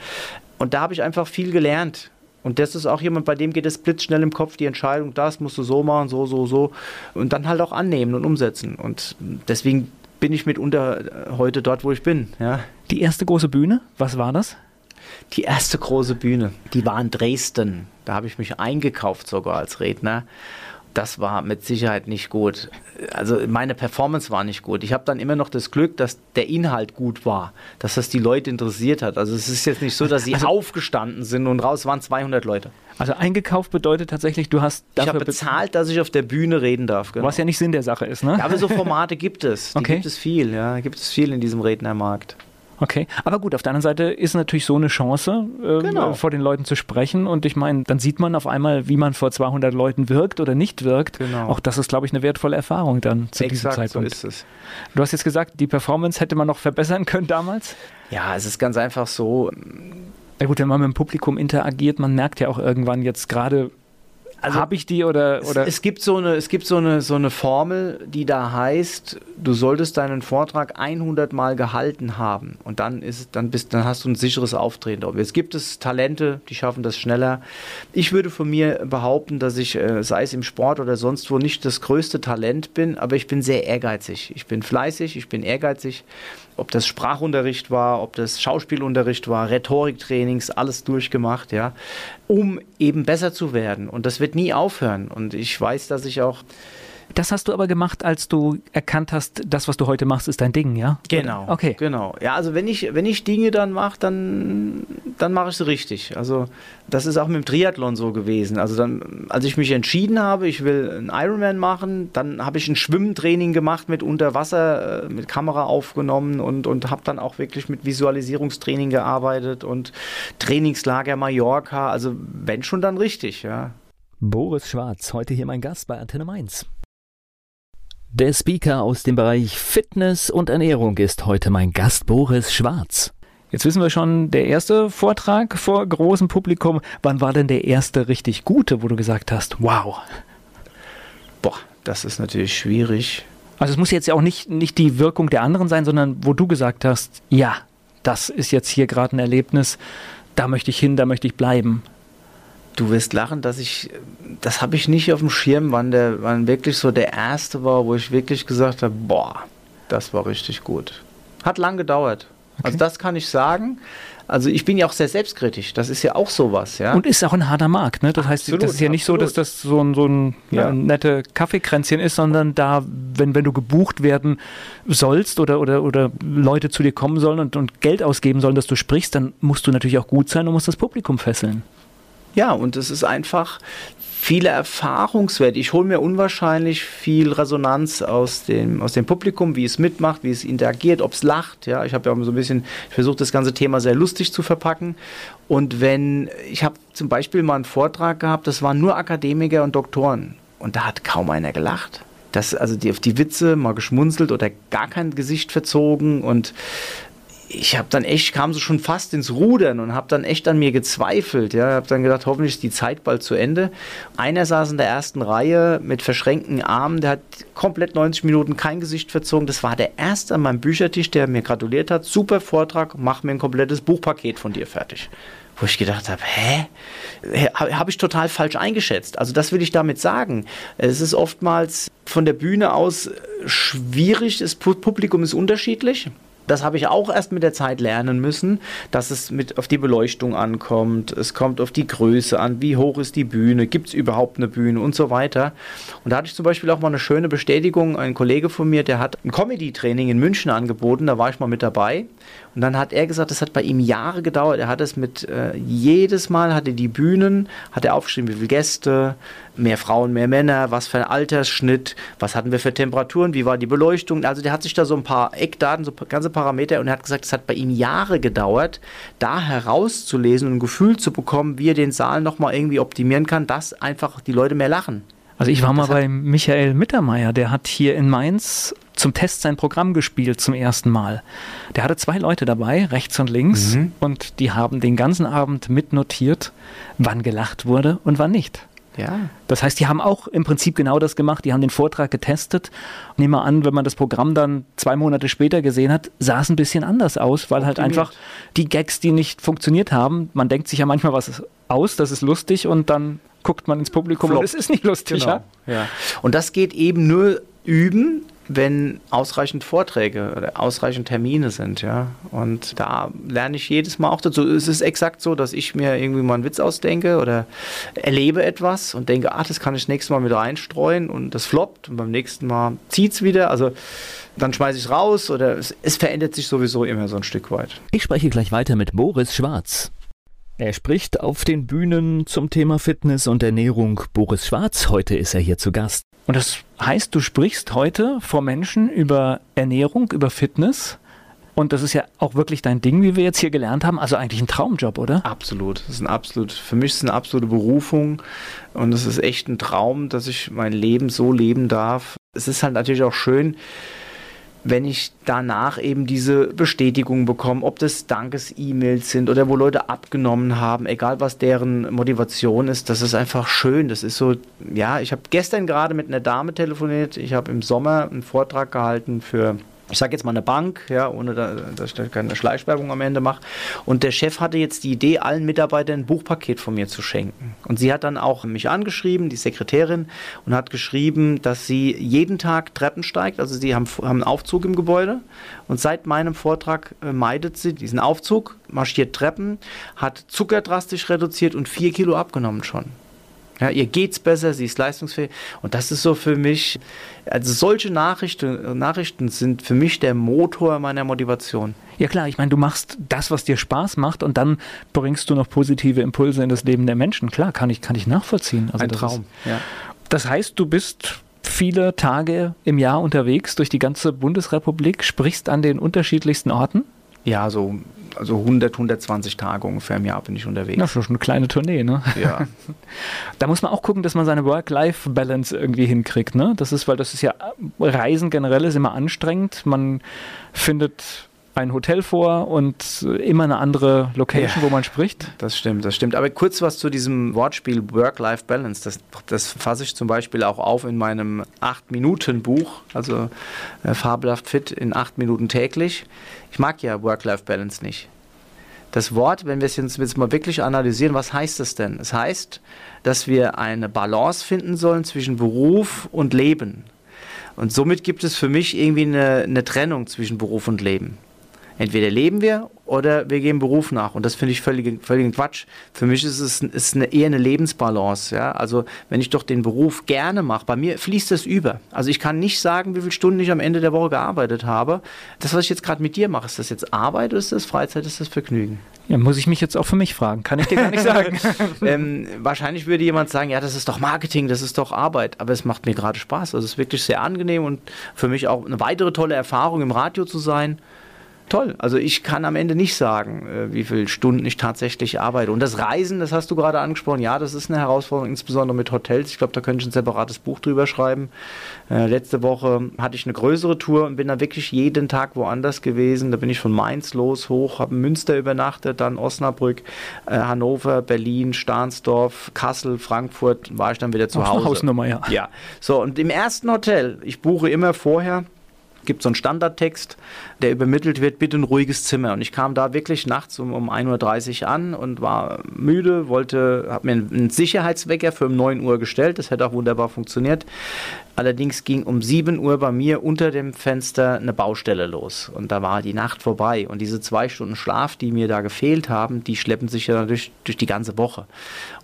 Und da habe ich einfach viel gelernt. Und das ist auch jemand, bei dem geht es blitzschnell im Kopf, die Entscheidung, das musst du so machen, so, so, so. Und dann halt auch annehmen und umsetzen. Und deswegen bin ich mitunter heute dort, wo ich bin. Ja. Die erste große Bühne, was war das? Die erste große Bühne, die war in Dresden. Da habe ich mich eingekauft sogar als Redner das war mit Sicherheit nicht gut. Also meine Performance war nicht gut. Ich habe dann immer noch das Glück, dass der Inhalt gut war, dass das die Leute interessiert hat. Also es ist jetzt nicht so, dass sie also, aufgestanden sind und raus waren 200 Leute. Also eingekauft bedeutet tatsächlich, du hast Ich habe bezahlt, dass ich auf der Bühne reden darf. Genau. Was ja nicht Sinn der Sache ist, ne? Ja, aber so Formate gibt es. Die okay. gibt es viel, ja, gibt es viel in diesem Rednermarkt. Okay, aber gut, auf der anderen Seite ist natürlich so eine Chance, äh, genau. vor den Leuten zu sprechen und ich meine, dann sieht man auf einmal, wie man vor 200 Leuten wirkt oder nicht wirkt. Genau. Auch das ist, glaube ich, eine wertvolle Erfahrung dann zu Exakt, diesem Zeitpunkt. so ist es. Du hast jetzt gesagt, die Performance hätte man noch verbessern können damals? Ja, es ist ganz einfach so. Ja gut, wenn man mit dem Publikum interagiert, man merkt ja auch irgendwann jetzt gerade also habe ich die oder, oder? Es, es, gibt so eine, es gibt so eine, so eine Formel, die da heißt, du solltest deinen Vortrag 100 Mal gehalten haben und dann ist, dann bist, dann hast du ein sicheres Auftreten. Jetzt gibt es Talente, die schaffen das schneller. Ich würde von mir behaupten, dass ich, äh, sei es im Sport oder sonst wo, nicht das größte Talent bin, aber ich bin sehr ehrgeizig. Ich bin fleißig, ich bin ehrgeizig ob das Sprachunterricht war, ob das Schauspielunterricht war, Rhetoriktrainings, alles durchgemacht, ja, um eben besser zu werden. Und das wird nie aufhören. Und ich weiß, dass ich auch das hast du aber gemacht, als du erkannt hast, das, was du heute machst, ist dein Ding, ja? Genau. Okay. Genau. Ja, also wenn ich, wenn ich Dinge dann mache, dann, dann mache ich sie richtig. Also das ist auch mit dem Triathlon so gewesen. Also dann, als ich mich entschieden habe, ich will einen Ironman machen, dann habe ich ein Schwimmtraining gemacht mit Unterwasser, äh, mit Kamera aufgenommen und, und habe dann auch wirklich mit Visualisierungstraining gearbeitet und Trainingslager Mallorca. Also wenn schon, dann richtig, ja. Boris Schwarz, heute hier mein Gast bei Antenne Mainz. Der Speaker aus dem Bereich Fitness und Ernährung ist heute mein Gast Boris Schwarz. Jetzt wissen wir schon, der erste Vortrag vor großem Publikum. Wann war denn der erste richtig gute, wo du gesagt hast, wow? Boah, das ist natürlich schwierig. Also es muss jetzt ja auch nicht, nicht die Wirkung der anderen sein, sondern wo du gesagt hast, ja, das ist jetzt hier gerade ein Erlebnis, da möchte ich hin, da möchte ich bleiben. Du wirst lachen, dass ich, das habe ich nicht auf dem Schirm, wann der, wann wirklich so der erste war, wo ich wirklich gesagt habe, boah, das war richtig gut. Hat lang gedauert. Okay. Also das kann ich sagen. Also ich bin ja auch sehr selbstkritisch. Das ist ja auch sowas, ja. Und ist auch ein harter Markt, ne? Das heißt, absolut, das ist ja nicht absolut. so, dass das so ein, so ein ja. nette Kaffeekränzchen ist, sondern da, wenn, wenn du gebucht werden sollst oder, oder, oder Leute zu dir kommen sollen und, und Geld ausgeben sollen, dass du sprichst, dann musst du natürlich auch gut sein und musst das Publikum fesseln. Ja, und es ist einfach viele Erfahrungswerte. Ich hole mir unwahrscheinlich viel Resonanz aus dem, aus dem Publikum, wie es mitmacht, wie es interagiert, ob es lacht. Ja, ich habe ja auch so ein bisschen, ich versuche das ganze Thema sehr lustig zu verpacken. Und wenn, ich habe zum Beispiel mal einen Vortrag gehabt, das waren nur Akademiker und Doktoren. Und da hat kaum einer gelacht. Das, also die auf die Witze mal geschmunzelt oder gar kein Gesicht verzogen und ich habe dann echt, kam so schon fast ins Rudern und habe dann echt an mir gezweifelt. Ja, habe dann gedacht, hoffentlich ist die Zeit bald zu Ende. Einer saß in der ersten Reihe mit verschränkten Armen, der hat komplett 90 Minuten kein Gesicht verzogen. Das war der erste an meinem Büchertisch, der mir gratuliert hat. Super Vortrag, mach mir ein komplettes Buchpaket von dir fertig. Wo ich gedacht habe, hä? Habe ich total falsch eingeschätzt. Also das will ich damit sagen. Es ist oftmals von der Bühne aus schwierig, das Publikum ist unterschiedlich. Das habe ich auch erst mit der Zeit lernen müssen, dass es mit auf die Beleuchtung ankommt, es kommt auf die Größe an, wie hoch ist die Bühne, gibt es überhaupt eine Bühne und so weiter. Und da hatte ich zum Beispiel auch mal eine schöne Bestätigung. Ein Kollege von mir, der hat ein Comedy-Training in München angeboten, da war ich mal mit dabei. Und dann hat er gesagt, das hat bei ihm Jahre gedauert. Er hat es mit äh, jedes Mal hatte die Bühnen, hat er aufgeschrieben, wie viele Gäste, mehr Frauen, mehr Männer, was für ein Altersschnitt, was hatten wir für Temperaturen, wie war die Beleuchtung. Also der hat sich da so ein paar Eckdaten, so ganze Parameter und er hat gesagt, es hat bei ihm Jahre gedauert, da herauszulesen und ein Gefühl zu bekommen, wie er den Saal nochmal irgendwie optimieren kann, dass einfach die Leute mehr lachen. Also ich war mal bei Michael Mittermeier, der hat hier in Mainz zum Test sein Programm gespielt zum ersten Mal. Der hatte zwei Leute dabei, rechts und links, mhm. und die haben den ganzen Abend mitnotiert, wann gelacht wurde und wann nicht. Ja. Das heißt, die haben auch im Prinzip genau das gemacht. Die haben den Vortrag getestet. Nehmen wir an, wenn man das Programm dann zwei Monate später gesehen hat, sah es ein bisschen anders aus, weil halt einfach die Gags, die nicht funktioniert haben, man denkt sich ja manchmal was aus, das ist lustig und dann guckt man ins Publikum Flop. und es ist nicht lustig. Genau. Ja? Und das geht eben nur üben, wenn ausreichend Vorträge oder ausreichend Termine sind, ja. Und da lerne ich jedes Mal auch dazu. Es ist exakt so, dass ich mir irgendwie mal einen Witz ausdenke oder erlebe etwas und denke, ach, das kann ich das nächste Mal wieder einstreuen und das floppt und beim nächsten Mal zieht es wieder. Also dann schmeiße ich es raus oder es, es verändert sich sowieso immer so ein Stück weit. Ich spreche gleich weiter mit Boris Schwarz. Er spricht auf den Bühnen zum Thema Fitness und Ernährung. Boris Schwarz, heute ist er hier zu Gast. Und das heißt, du sprichst heute vor Menschen über Ernährung, über Fitness. Und das ist ja auch wirklich dein Ding, wie wir jetzt hier gelernt haben. Also eigentlich ein Traumjob, oder? Absolut. Das ist ein absolut, für mich ist es eine absolute Berufung. Und es ist echt ein Traum, dass ich mein Leben so leben darf. Es ist halt natürlich auch schön, wenn ich danach eben diese Bestätigung bekomme, ob das Dankes-E-Mails sind oder wo Leute abgenommen haben, egal was deren Motivation ist, das ist einfach schön. Das ist so, ja, ich habe gestern gerade mit einer Dame telefoniert, ich habe im Sommer einen Vortrag gehalten für ich sage jetzt mal eine Bank, ja, ohne da, dass ich da keine Schleichwerbung am Ende mache. Und der Chef hatte jetzt die Idee, allen Mitarbeitern ein Buchpaket von mir zu schenken. Und sie hat dann auch mich angeschrieben, die Sekretärin, und hat geschrieben, dass sie jeden Tag Treppen steigt. Also sie haben, haben einen Aufzug im Gebäude. Und seit meinem Vortrag äh, meidet sie diesen Aufzug, marschiert Treppen, hat Zucker drastisch reduziert und vier Kilo abgenommen schon. Ja, ihr geht's besser, sie ist leistungsfähig. Und das ist so für mich, also solche Nachrichten, Nachrichten sind für mich der Motor meiner Motivation. Ja klar, ich meine, du machst das, was dir Spaß macht und dann bringst du noch positive Impulse in das Leben der Menschen. Klar, kann ich, kann ich nachvollziehen. Also Ein Traum, ist, ja. Das heißt, du bist viele Tage im Jahr unterwegs durch die ganze Bundesrepublik, sprichst an den unterschiedlichsten Orten? Ja, so also 100, 120 Tage ungefähr im Jahr bin ich unterwegs. Das ist schon eine kleine Tournee, ne? Ja. da muss man auch gucken, dass man seine Work-Life-Balance irgendwie hinkriegt, ne? Das ist, weil das ist ja, Reisen generell ist immer anstrengend. Man findet ein Hotel vor und immer eine andere Location, ja, wo man spricht. Das stimmt, das stimmt. Aber kurz was zu diesem Wortspiel Work-Life-Balance. Das, das fasse ich zum Beispiel auch auf in meinem 8-Minuten-Buch, also äh, Fabelhaft Fit in 8 Minuten täglich. Ich mag ja Work-Life-Balance nicht. Das Wort, wenn wir es jetzt mal wirklich analysieren, was heißt das denn? Es heißt, dass wir eine Balance finden sollen zwischen Beruf und Leben. Und somit gibt es für mich irgendwie eine, eine Trennung zwischen Beruf und Leben. Entweder leben wir oder wir gehen Beruf nach. Und das finde ich völlig, völlig Quatsch. Für mich ist es ist eine, eher eine Lebensbalance. Ja? Also wenn ich doch den Beruf gerne mache, bei mir fließt das über. Also ich kann nicht sagen, wie viele Stunden ich am Ende der Woche gearbeitet habe. Das, was ich jetzt gerade mit dir mache, ist das jetzt Arbeit oder ist das Freizeit, ist das Vergnügen? Ja, muss ich mich jetzt auch für mich fragen. Kann ich dir gar nicht sagen. ähm, wahrscheinlich würde jemand sagen, ja, das ist doch Marketing, das ist doch Arbeit. Aber es macht mir gerade Spaß. Also es ist wirklich sehr angenehm und für mich auch eine weitere tolle Erfahrung, im Radio zu sein toll. Also ich kann am Ende nicht sagen, äh, wie viele Stunden ich tatsächlich arbeite. Und das Reisen, das hast du gerade angesprochen, ja, das ist eine Herausforderung, insbesondere mit Hotels. Ich glaube, da könnte ich ein separates Buch drüber schreiben. Äh, letzte Woche hatte ich eine größere Tour und bin da wirklich jeden Tag woanders gewesen. Da bin ich von Mainz los hoch, habe in Münster übernachtet, dann Osnabrück, äh, Hannover, Berlin, Stahnsdorf, Kassel, Frankfurt, war ich dann wieder zu Hause. Hausnummer, ja. Ja, so und im ersten Hotel, ich buche immer vorher, gibt so einen Standardtext, der übermittelt wird, bitte ein ruhiges Zimmer. Und ich kam da wirklich nachts um, um 1.30 Uhr an und war müde, wollte, habe mir einen Sicherheitswecker für um 9 Uhr gestellt, das hätte auch wunderbar funktioniert. Allerdings ging um 7 Uhr bei mir unter dem Fenster eine Baustelle los und da war die Nacht vorbei. Und diese zwei Stunden Schlaf, die mir da gefehlt haben, die schleppen sich ja durch, durch die ganze Woche.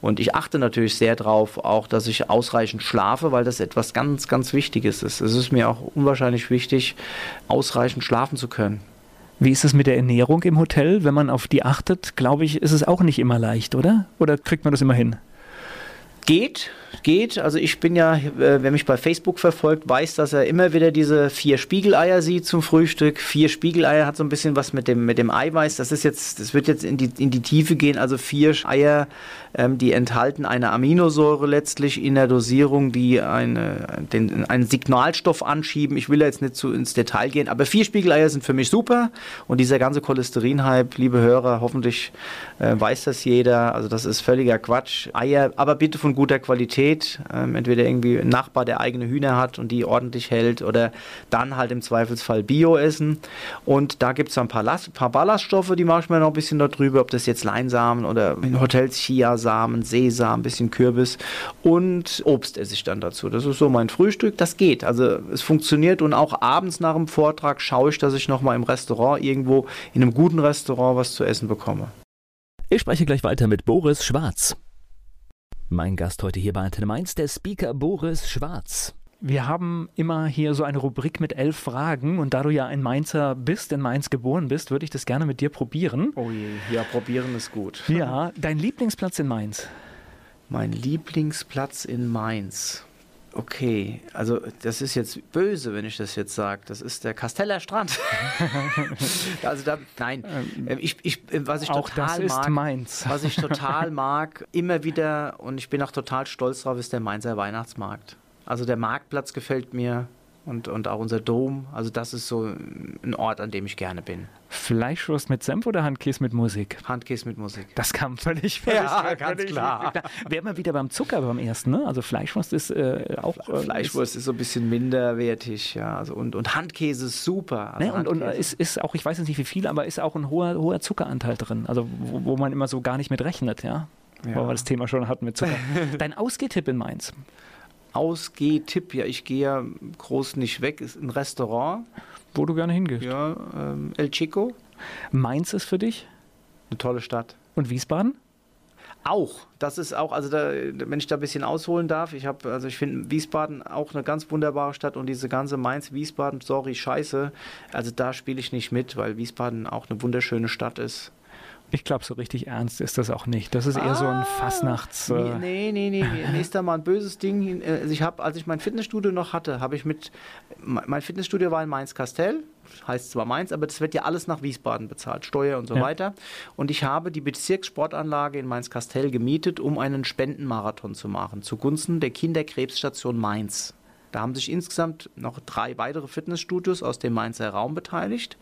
Und ich achte natürlich sehr darauf, auch, dass ich ausreichend schlafe, weil das etwas ganz, ganz Wichtiges ist. Es ist mir auch unwahrscheinlich wichtig, ausreichend schlafen zu können. Wie ist es mit der Ernährung im Hotel? Wenn man auf die achtet, glaube ich, ist es auch nicht immer leicht, oder? Oder kriegt man das immer hin? Geht, geht. Also ich bin ja, äh, wer mich bei Facebook verfolgt, weiß, dass er immer wieder diese vier Spiegeleier sieht zum Frühstück. Vier Spiegeleier hat so ein bisschen was mit dem, mit dem Eiweiß. Das ist jetzt, das wird jetzt in die, in die Tiefe gehen. Also vier Eier, ähm, die enthalten eine Aminosäure letztlich in der Dosierung, die eine, den, einen Signalstoff anschieben. Ich will jetzt nicht zu ins Detail gehen, aber vier Spiegeleier sind für mich super. Und dieser ganze Cholesterin-Hype, liebe Hörer, hoffentlich äh, weiß das jeder. Also das ist völliger Quatsch. Eier, aber bitte von guter Qualität geht, ähm, entweder irgendwie ein Nachbar, der eigene Hühner hat und die ordentlich hält oder dann halt im Zweifelsfall Bio essen. Und da gibt es ein paar, Last, paar Ballaststoffe, die mache ich mir noch ein bisschen darüber, ob das jetzt Leinsamen oder in Hotels Chiasamen, Sesam, ein bisschen Kürbis und Obst esse ich dann dazu. Das ist so mein Frühstück, das geht. Also es funktioniert und auch abends nach dem Vortrag schaue ich, dass ich nochmal im Restaurant irgendwo in einem guten Restaurant was zu essen bekomme. Ich spreche gleich weiter mit Boris Schwarz. Mein Gast heute hier bei Antenne Mainz, der Speaker Boris Schwarz. Wir haben immer hier so eine Rubrik mit elf Fragen und da du ja ein Mainzer bist, in Mainz geboren bist, würde ich das gerne mit dir probieren. Oh je, ja, probieren ist gut. Ja, dein Lieblingsplatz in Mainz? Mein Lieblingsplatz in Mainz. Okay, also das ist jetzt böse, wenn ich das jetzt sage. Das ist der Kasteller Strand. also da, nein, ähm, äh, ich, ich, äh, was ich auch total mag, Mainz. was ich total mag, immer wieder und ich bin auch total stolz drauf, ist der Mainzer Weihnachtsmarkt. Also der Marktplatz gefällt mir und, und auch unser Dom. Also das ist so ein Ort, an dem ich gerne bin. Fleischwurst mit Senf oder Handkäse mit Musik? Handkäse mit Musik. Das kam völlig, völlig ja, völlig, ganz völlig, klar. Wären wir wieder beim Zucker beim ersten, ne? Also Fleischwurst ist äh, auch... Äh, Fleischwurst ist, ist, so ein bisschen minderwertig, ja. Also und, und Handkäse ist super. Also ne? Und, und ist, ist auch, ich weiß jetzt nicht wie viel, aber ist auch ein hoher, hoher Zuckeranteil drin. Also wo, wo man immer so gar nicht mit rechnet, ja. ja. Wo wir das Thema schon hatten mit Zucker. Dein Ausgehtipp in Mainz? Ausgeh-Tipp, ja, ich gehe ja groß nicht weg, ist ein Restaurant. Wo du gerne hingehst. Ja, ähm, El Chico. Mainz ist für dich? Eine tolle Stadt. Und Wiesbaden? Auch, das ist auch, also da, wenn ich da ein bisschen ausholen darf, ich habe, also ich finde Wiesbaden auch eine ganz wunderbare Stadt und diese ganze Mainz-Wiesbaden, sorry, scheiße, also da spiele ich nicht mit, weil Wiesbaden auch eine wunderschöne Stadt ist. Ich glaube, so richtig ernst ist das auch nicht. Das ist eher ah, so ein ah, Fastnachts. Äh nee, nee, nee, nee. mir ist da mal ein böses Ding. Also ich habe, als ich mein Fitnessstudio noch hatte, habe ich mit. Mein Fitnessstudio war in Mainz-Kastell. Heißt zwar Mainz, aber das wird ja alles nach Wiesbaden bezahlt, Steuer und so ja. weiter. Und ich habe die Bezirkssportanlage in Mainz-Kastell gemietet, um einen Spendenmarathon zu machen, zugunsten der Kinderkrebsstation Mainz. Da haben sich insgesamt noch drei weitere Fitnessstudios aus dem Mainzer Raum beteiligt.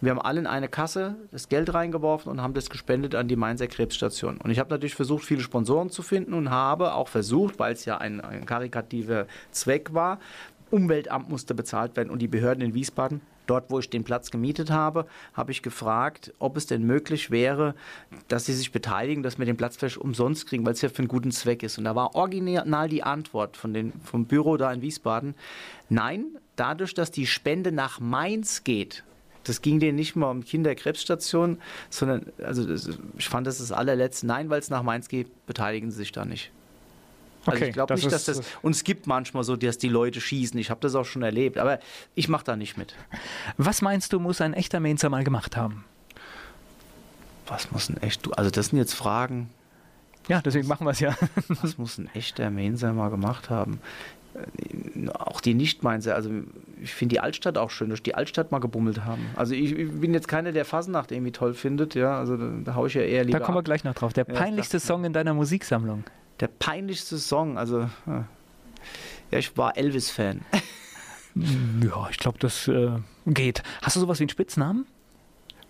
Wir haben alle in eine Kasse das Geld reingeworfen und haben das gespendet an die Mainzer Krebsstation. Und ich habe natürlich versucht, viele Sponsoren zu finden und habe auch versucht, weil es ja ein, ein karikativer Zweck war, Umweltamt musste bezahlt werden und die Behörden in Wiesbaden dort, wo ich den Platz gemietet habe, habe ich gefragt, ob es denn möglich wäre, dass sie sich beteiligen, dass wir den Platz vielleicht umsonst kriegen, weil es ja für einen guten Zweck ist. Und da war original die Antwort von den, vom Büro da in Wiesbaden, nein, dadurch, dass die Spende nach Mainz geht, Das ging denen nicht mal um Kinderkrebsstationen, sondern, also ich fand das das allerletzte. Nein, weil es nach Mainz geht, beteiligen sie sich da nicht. Also okay, ich glaube nicht, dass das. Und es gibt manchmal so, dass die Leute schießen. Ich habe das auch schon erlebt, aber ich mache da nicht mit. Was meinst du, muss ein echter Mainzer mal gemacht haben? Was muss ein echter. Also, das sind jetzt Fragen. Ja, deswegen machen wir es ja. Was muss ein echter Mainzer mal gemacht haben? Äh, auch die Nicht-Mainzer, also ich finde die Altstadt auch schön, dass die Altstadt mal gebummelt haben. Also ich, ich bin jetzt keiner, der Fasnacht irgendwie toll findet, ja, also da, da haue ich ja eher lieber Da kommen wir gleich noch drauf. Der peinlichste ja, Song in deiner Musiksammlung? Der peinlichste Song, also ja, ich war Elvis-Fan. Ja, ich glaube, das äh, geht. Hast du sowas wie einen Spitznamen?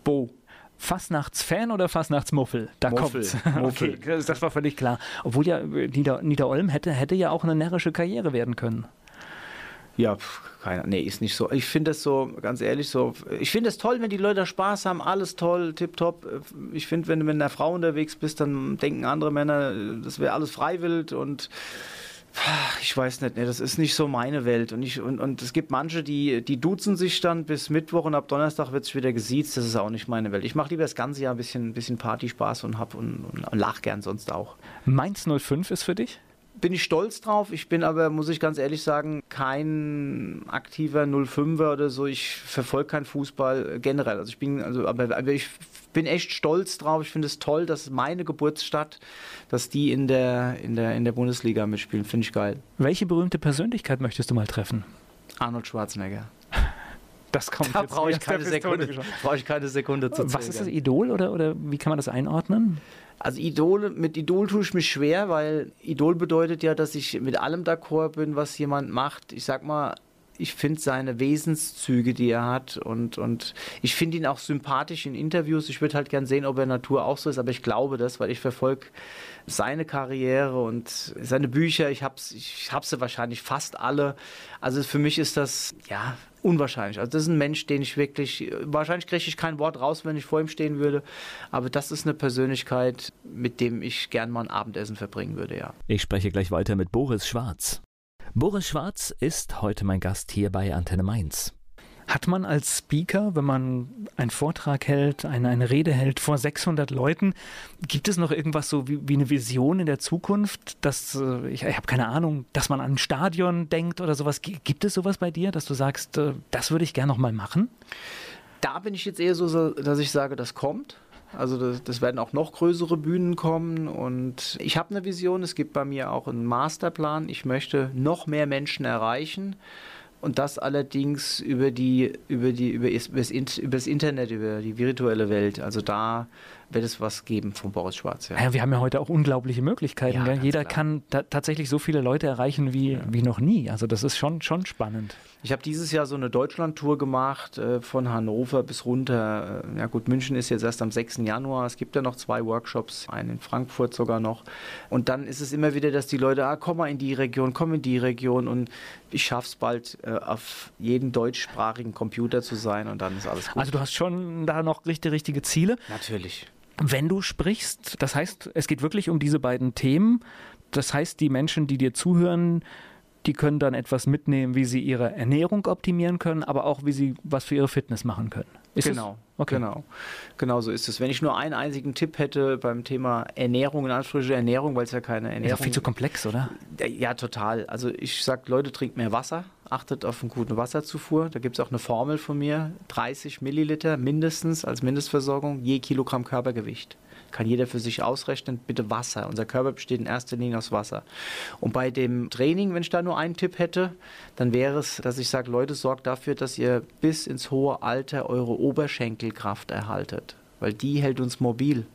Bo. Fastnachtsfan oder Fastnachtsmuffel? Da Muffel. kommt's. Muffel. Okay, das war völlig klar. Obwohl ja Nieder Niederolm hätte, hätte ja auch eine närrische Karriere werden können. Ja, keiner. Nee, ist nicht so. Ich finde es so, ganz ehrlich, so. Ich finde es toll, wenn die Leute Spaß haben, alles toll, tipptopp. Ich finde, wenn du mit einer Frau unterwegs bist, dann denken andere Männer, das wäre alles freiwillig und ich weiß nicht, nee, das ist nicht so meine Welt. Und, ich, und, und es gibt manche, die, die duzen sich dann bis Mittwoch und ab Donnerstag wird es wieder gesiezt. Das ist auch nicht meine Welt. Ich mache lieber das ganze Jahr ein bisschen, bisschen Party-Spaß und, hab und, und, und lach gern sonst auch. Mainz 05 ist für dich? Bin ich stolz drauf. Ich bin aber, muss ich ganz ehrlich sagen, kein aktiver 05er oder so. Ich verfolge keinen Fußball generell. Also ich bin, also, aber, aber ich bin echt stolz drauf. Ich finde es toll, dass meine Geburtsstadt, dass die in der, in der, in der Bundesliga mitspielen. Finde ich geil. Welche berühmte Persönlichkeit möchtest du mal treffen? Arnold Schwarzenegger. Das kommt da brauche ich, keine Sekunde, brauche ich keine Sekunde zu Was ist das Idol oder, oder wie kann man das einordnen? Also Idol, mit Idol tue ich mich schwer, weil Idol bedeutet ja, dass ich mit allem d'accord bin, was jemand macht. Ich sag mal, ich finde seine Wesenszüge, die er hat und, und ich finde ihn auch sympathisch in Interviews. Ich würde halt gern sehen, ob er Natur auch so ist, aber ich glaube das, weil ich verfolge seine Karriere und seine Bücher. Ich habe ich hab sie wahrscheinlich fast alle. Also für mich ist das, ja, unwahrscheinlich. Also das ist ein Mensch, den ich wirklich, wahrscheinlich kriege ich kein Wort raus, wenn ich vor ihm stehen würde, aber das ist eine Persönlichkeit, mit dem ich gern mal ein Abendessen verbringen würde, ja. Ich spreche gleich weiter mit Boris Schwarz. Boris Schwarz ist heute mein Gast hier bei Antenne Mainz. Hat man als Speaker, wenn man einen Vortrag hält, eine, eine Rede hält vor 600 Leuten, gibt es noch irgendwas so wie, wie eine Vision in der Zukunft, dass, äh, ich, ich habe keine Ahnung, dass man an ein Stadion denkt oder sowas? Gibt es sowas bei dir, dass du sagst, äh, das würde ich gerne noch mal machen? Da bin ich jetzt eher so, dass ich sage, das kommt. Also das, das, werden auch noch größere Bühnen kommen und ich habe eine Vision. Es gibt bei mir auch einen Masterplan. Ich möchte noch mehr Menschen erreichen und das allerdings über die über die über, über das Internet, über die virtuelle Welt. Also da wird es was geben von Boris Schwarz. Ja. ja wir haben ja heute auch unglaubliche Möglichkeiten. Ja, Jeder klar. kann tatsächlich so viele Leute erreichen wie, ja. wie noch nie. Also das ist schon, schon spannend. Ich habe dieses Jahr so eine Deutschland-Tour gemacht, äh, von Hannover bis runter. Äh, ja gut, München ist jetzt erst am 6. Januar. Es gibt ja noch zwei Workshops, einen in Frankfurt sogar noch. Und dann ist es immer wieder, dass die Leute, ah, komm mal in die Region, komm in die Region. Und ich schaffe es bald, äh, auf jedem deutschsprachigen Computer zu sein und dann ist alles gut. Also du hast schon da noch richtige, richtige Ziele? Natürlich wenn du sprichst. Das heißt, es geht wirklich um diese beiden Themen. Das heißt, die Menschen, die dir zuhören, die können dann etwas mitnehmen, wie sie ihre Ernährung optimieren können, aber auch wie sie was für ihre Fitness machen können. Ist genau, okay. genau, genau so ist es. Wenn ich nur einen einzigen Tipp hätte beim Thema Ernährung, in Anführungsstrichen Ernährung, weil es ja keine Ernährung ist. Ist viel zu komplex, oder? Ja, total. Also ich sage, Leute, trinkt mehr Wasser, achtet auf eine gute Wasserzufuhr. Da gibt es auch eine Formel von mir, 30 Milliliter mindestens als Mindestversorgung je Kilogramm Körpergewicht kann jeder für sich ausrechnen, bitte Wasser. Unser Körper besteht in erster Linie aus Wasser. Und bei dem Training, wenn ich da nur einen Tipp hätte, dann wäre es, dass ich sage, Leute, sorgt dafür, dass ihr bis ins hohe Alter eure Oberschenkelkraft erhaltet, weil die hält uns mobil.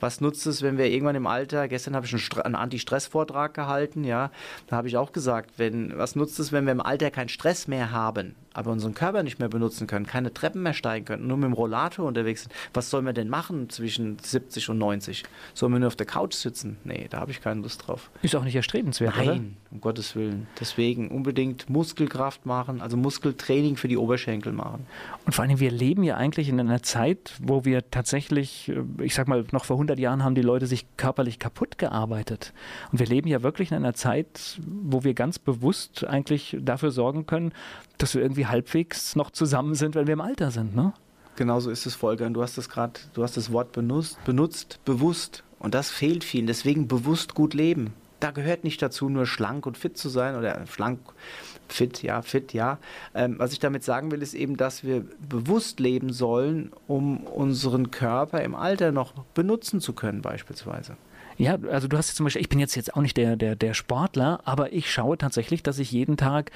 Was nutzt es, wenn wir irgendwann im Alter, gestern habe ich einen, Anti-Stress-Vortrag gehalten, ja, da habe ich auch gesagt, wenn, was nutzt es, wenn wir im Alter keinen Stress mehr haben, aber unseren Körper nicht mehr benutzen können, keine Treppen mehr steigen können, nur mit dem Rollator unterwegs sind, was sollen wir denn machen zwischen 70 und 90? Sollen wir nur auf der Couch sitzen? Nee, da habe ich keine Lust drauf. Ist auch nicht erstrebenswert, Nein, oder? um Gottes Willen. Deswegen unbedingt Muskelkraft machen, also Muskeltraining für die Oberschenkel machen. Und vor allem, wir leben ja eigentlich in einer Zeit, wo wir tatsächlich, äh, ich sag mal, noch vor 100 Jahren haben die Leute sich körperlich kaputt gearbeitet. Und wir leben ja wirklich in einer Zeit, wo wir ganz bewusst eigentlich dafür sorgen können, dass wir irgendwie halbwegs noch zusammen sind, wenn wir im Alter sind, ne? Genauso ist es, Volker. Und du hast das gerade, du hast das Wort benutzt, benutzt, bewusst. Und das fehlt vielen. Deswegen bewusst gut leben. Da gehört nicht dazu, nur schlank und fit zu sein oder schlank, fit, ja, fit, ja. Ähm, was ich damit sagen will, ist eben, dass wir bewusst leben sollen, um unseren Körper im Alter noch benutzen zu können, beispielsweise. Ja, also du hast zum Beispiel, ich bin jetzt, jetzt auch nicht der, der, der Sportler, aber ich schaue tatsächlich, dass ich jeden Tag,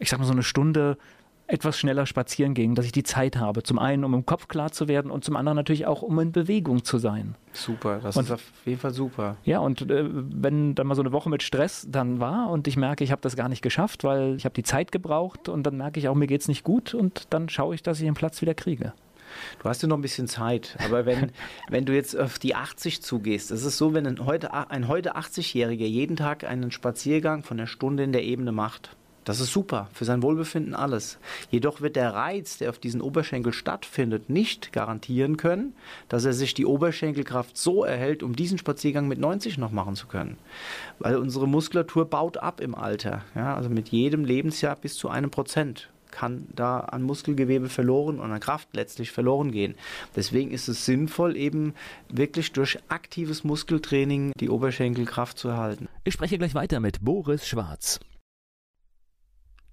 ich sag mal so eine Stunde etwas schneller spazieren gehen, dass ich die Zeit habe. Zum einen, um im Kopf klar zu werden und zum anderen natürlich auch, um in Bewegung zu sein. Super, das und, ist auf jeden Fall super. Ja, und äh, wenn dann mal so eine Woche mit Stress dann war und ich merke, ich habe das gar nicht geschafft, weil ich habe die Zeit gebraucht und dann merke ich auch, mir geht es nicht gut und dann schaue ich, dass ich den Platz wieder kriege. Du hast ja noch ein bisschen Zeit, aber wenn, wenn du jetzt auf die 80 zugehst, es ist so, wenn ein heute, ein heute 80-Jähriger jeden Tag einen Spaziergang von einer Stunde in der Ebene macht, das ist super, für sein Wohlbefinden alles. Jedoch wird der Reiz, der auf diesen Oberschenkel stattfindet, nicht garantieren können, dass er sich die Oberschenkelkraft so erhält, um diesen Spaziergang mit 90 noch machen zu können. Weil unsere Muskulatur baut ab im Alter. Ja, also mit jedem Lebensjahr bis zu einem Prozent kann da an Muskelgewebe verloren und an Kraft letztlich verloren gehen. Deswegen ist es sinnvoll, eben wirklich durch aktives Muskeltraining die Oberschenkelkraft zu erhalten. Ich spreche gleich weiter mit Boris Schwarz.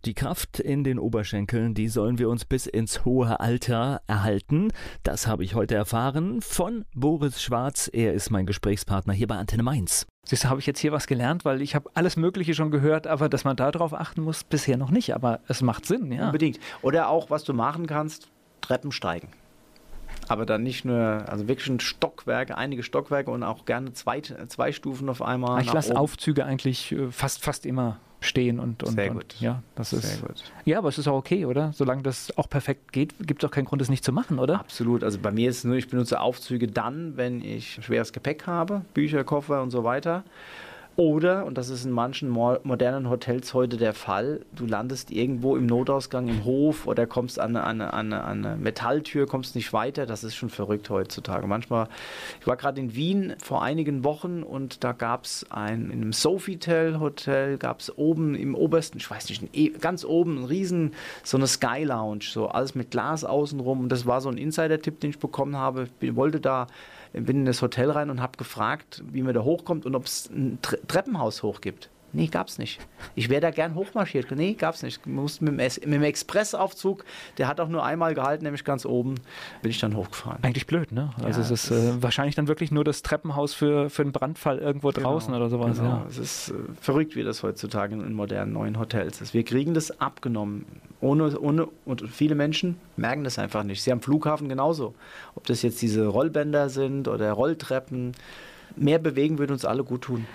Die Kraft in den Oberschenkeln, die sollen wir uns bis ins hohe Alter erhalten. Das habe ich heute erfahren von Boris Schwarz. Er ist mein Gesprächspartner hier bei Antenne Mainz. Siehst du, habe ich jetzt hier was gelernt, weil ich habe alles Mögliche schon gehört, aber dass man darauf achten muss, bisher noch nicht. Aber es macht Sinn, ja. Unbedingt. Oder auch, was du machen kannst, Treppen steigen. Aber dann nicht nur, also wirklich ein Stockwerke, einige Stockwerke und auch gerne zwei, zwei Stufen auf einmal. Ich lasse Aufzüge eigentlich äh, fast, fast immer stehen und, und, Sehr gut. Und, ja, das ist Sehr gut. Ja, aber es ist auch okay, oder? Solange das auch perfekt geht, gibt es auch keinen Grund, es nicht zu machen, oder? Absolut. Also bei mir ist es nur, ich benutze Aufzüge dann, wenn ich schweres Gepäck habe, Bücher, Koffer und so weiter. Oder, und das ist in manchen modernen Hotels heute der Fall, du landest irgendwo im Notausgang im Hof oder kommst an eine, an eine, an eine Metalltür, kommst nicht weiter. Das ist schon verrückt heutzutage. Manchmal, ich war gerade in Wien vor einigen Wochen und da gab es ein, in einem Sofitel Hotel, gab es oben im obersten, ich weiß nicht, e, ganz oben, ein riesen, so eine Sky Lounge, so alles mit Glas außenrum. Und das war so ein Insider-Tipp, den ich bekommen habe. Ich wollte da bin in das Hotel rein und habe gefragt, wie man da hochkommt und ob es ein Treppenhaus hoch gibt. Nee, gab's nicht. Ich wäre da gern hochmarschiert. Nee, gab's nicht. Musste mit, dem, mit dem Expressaufzug, der hat auch nur einmal gehalten, nämlich ganz oben, bin ich dann hochgefahren. Eigentlich blöd, ne? Also ja, es ist äh, wahrscheinlich dann wirklich nur das Treppenhaus für, für einen Brandfall irgendwo genau, draußen oder sowas. Genau. Ja. Es ist äh, verrückt, wie das heutzutage in, in modernen neuen Hotels ist. Wir kriegen das abgenommen. Ohne, ohne, und viele Menschen merken das einfach nicht. Sie am Flughafen genauso. Ob das jetzt diese Rollbänder sind oder Rolltreppen. Mehr bewegen würde uns alle gut tun.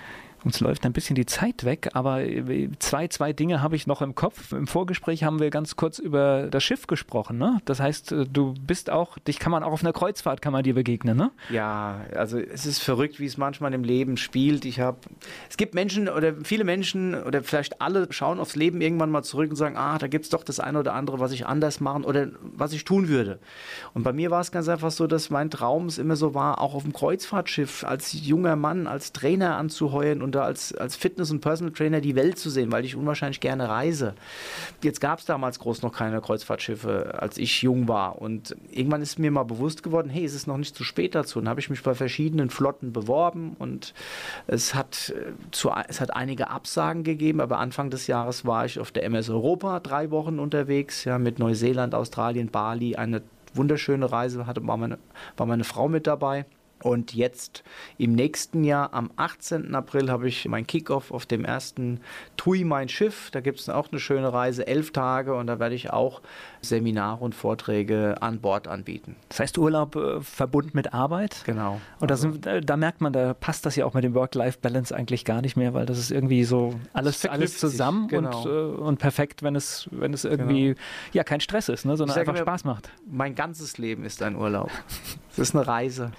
Uns läuft ein bisschen die Zeit weg, aber äh, zwei, zwei Dinge habe ich noch im Kopf. Im Vorgespräch haben wir ganz kurz über das Schiff gesprochen. Ne? Das heißt, äh, du bist auch, dich kann man auch auf einer Kreuzfahrt kann man dir begegnen, ne? Ja, also es ist verrückt, wie es manchmal im Leben spielt. Ich habe, es gibt Menschen oder viele Menschen oder vielleicht alle schauen aufs Leben irgendwann mal zurück und sagen, ah, da gibt es doch das eine oder andere, was ich anders machen oder was ich tun würde. Und bei mir war es ganz einfach so, dass mein Traum es immer so war, auch auf dem Kreuzfahrtschiff als junger Mann, als Trainer anzuheuern und da als, als Fitness- und Personal Trainer die Welt zu sehen, weil ich unwahrscheinlich gerne reise. Jetzt gab es damals groß noch keine Kreuzfahrtschiffe, als ich jung war. Und irgendwann ist mir mal bewusst geworden, hey, es ist noch nicht zu spät dazu. Und dann habe ich mich bei verschiedenen Flotten beworben und es hat, äh, zu, es hat einige Absagen gegeben, aber Anfang des Jahres war ich auf der MS Europa drei Wochen unterwegs, ja, mit Neuseeland, Australien, Bali, eine wunderschöne Reise, hatte, war, meine, war meine Frau mit dabei. Und jetzt im nächsten Jahr, am 18. April, habe ich mein Kickoff auf dem ersten TUI Mein Schiff. Da gibt es auch eine schöne Reise, elf Tage, und da werde ich auch Seminare und Vorträge an Bord anbieten. Das heißt Urlaub äh, verbunden mit Arbeit? Genau. Und da, sind, da, merkt man, da passt das ja auch mit dem Work-Life-Balance eigentlich gar nicht mehr, weil das ist irgendwie so alles, alles zusammen genau. und, äh, und perfekt, wenn es, wenn es irgendwie genau. ja kein Stress ist, ne, sondern einfach mir, Spaß macht. Mein ganzes Leben ist ein Urlaub. Es ist eine Reise.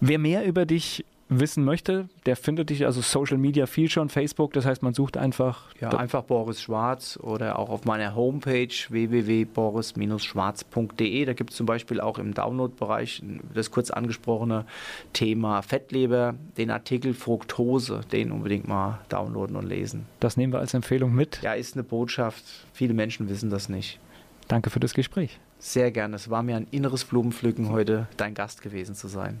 Wer mehr über dich wissen möchte, der findet dich, also Social Media viel schon, Facebook, das heißt, man sucht einfach. Ja, einfach Boris Schwarz oder auch auf meiner Homepage www.boris-schwarz.de. Da gibt es zum Beispiel auch im Download-Bereich das kurz angesprochene Thema Fettleber, den Artikel Fructose, den unbedingt mal downloaden und lesen. Das nehmen wir als Empfehlung mit. Ja, ist eine Botschaft. Viele Menschen wissen das nicht. Danke für das Gespräch. Sehr gerne. Es war mir ein inneres Blumenpflücken, heute dein Gast gewesen zu sein.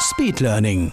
Speedlearning.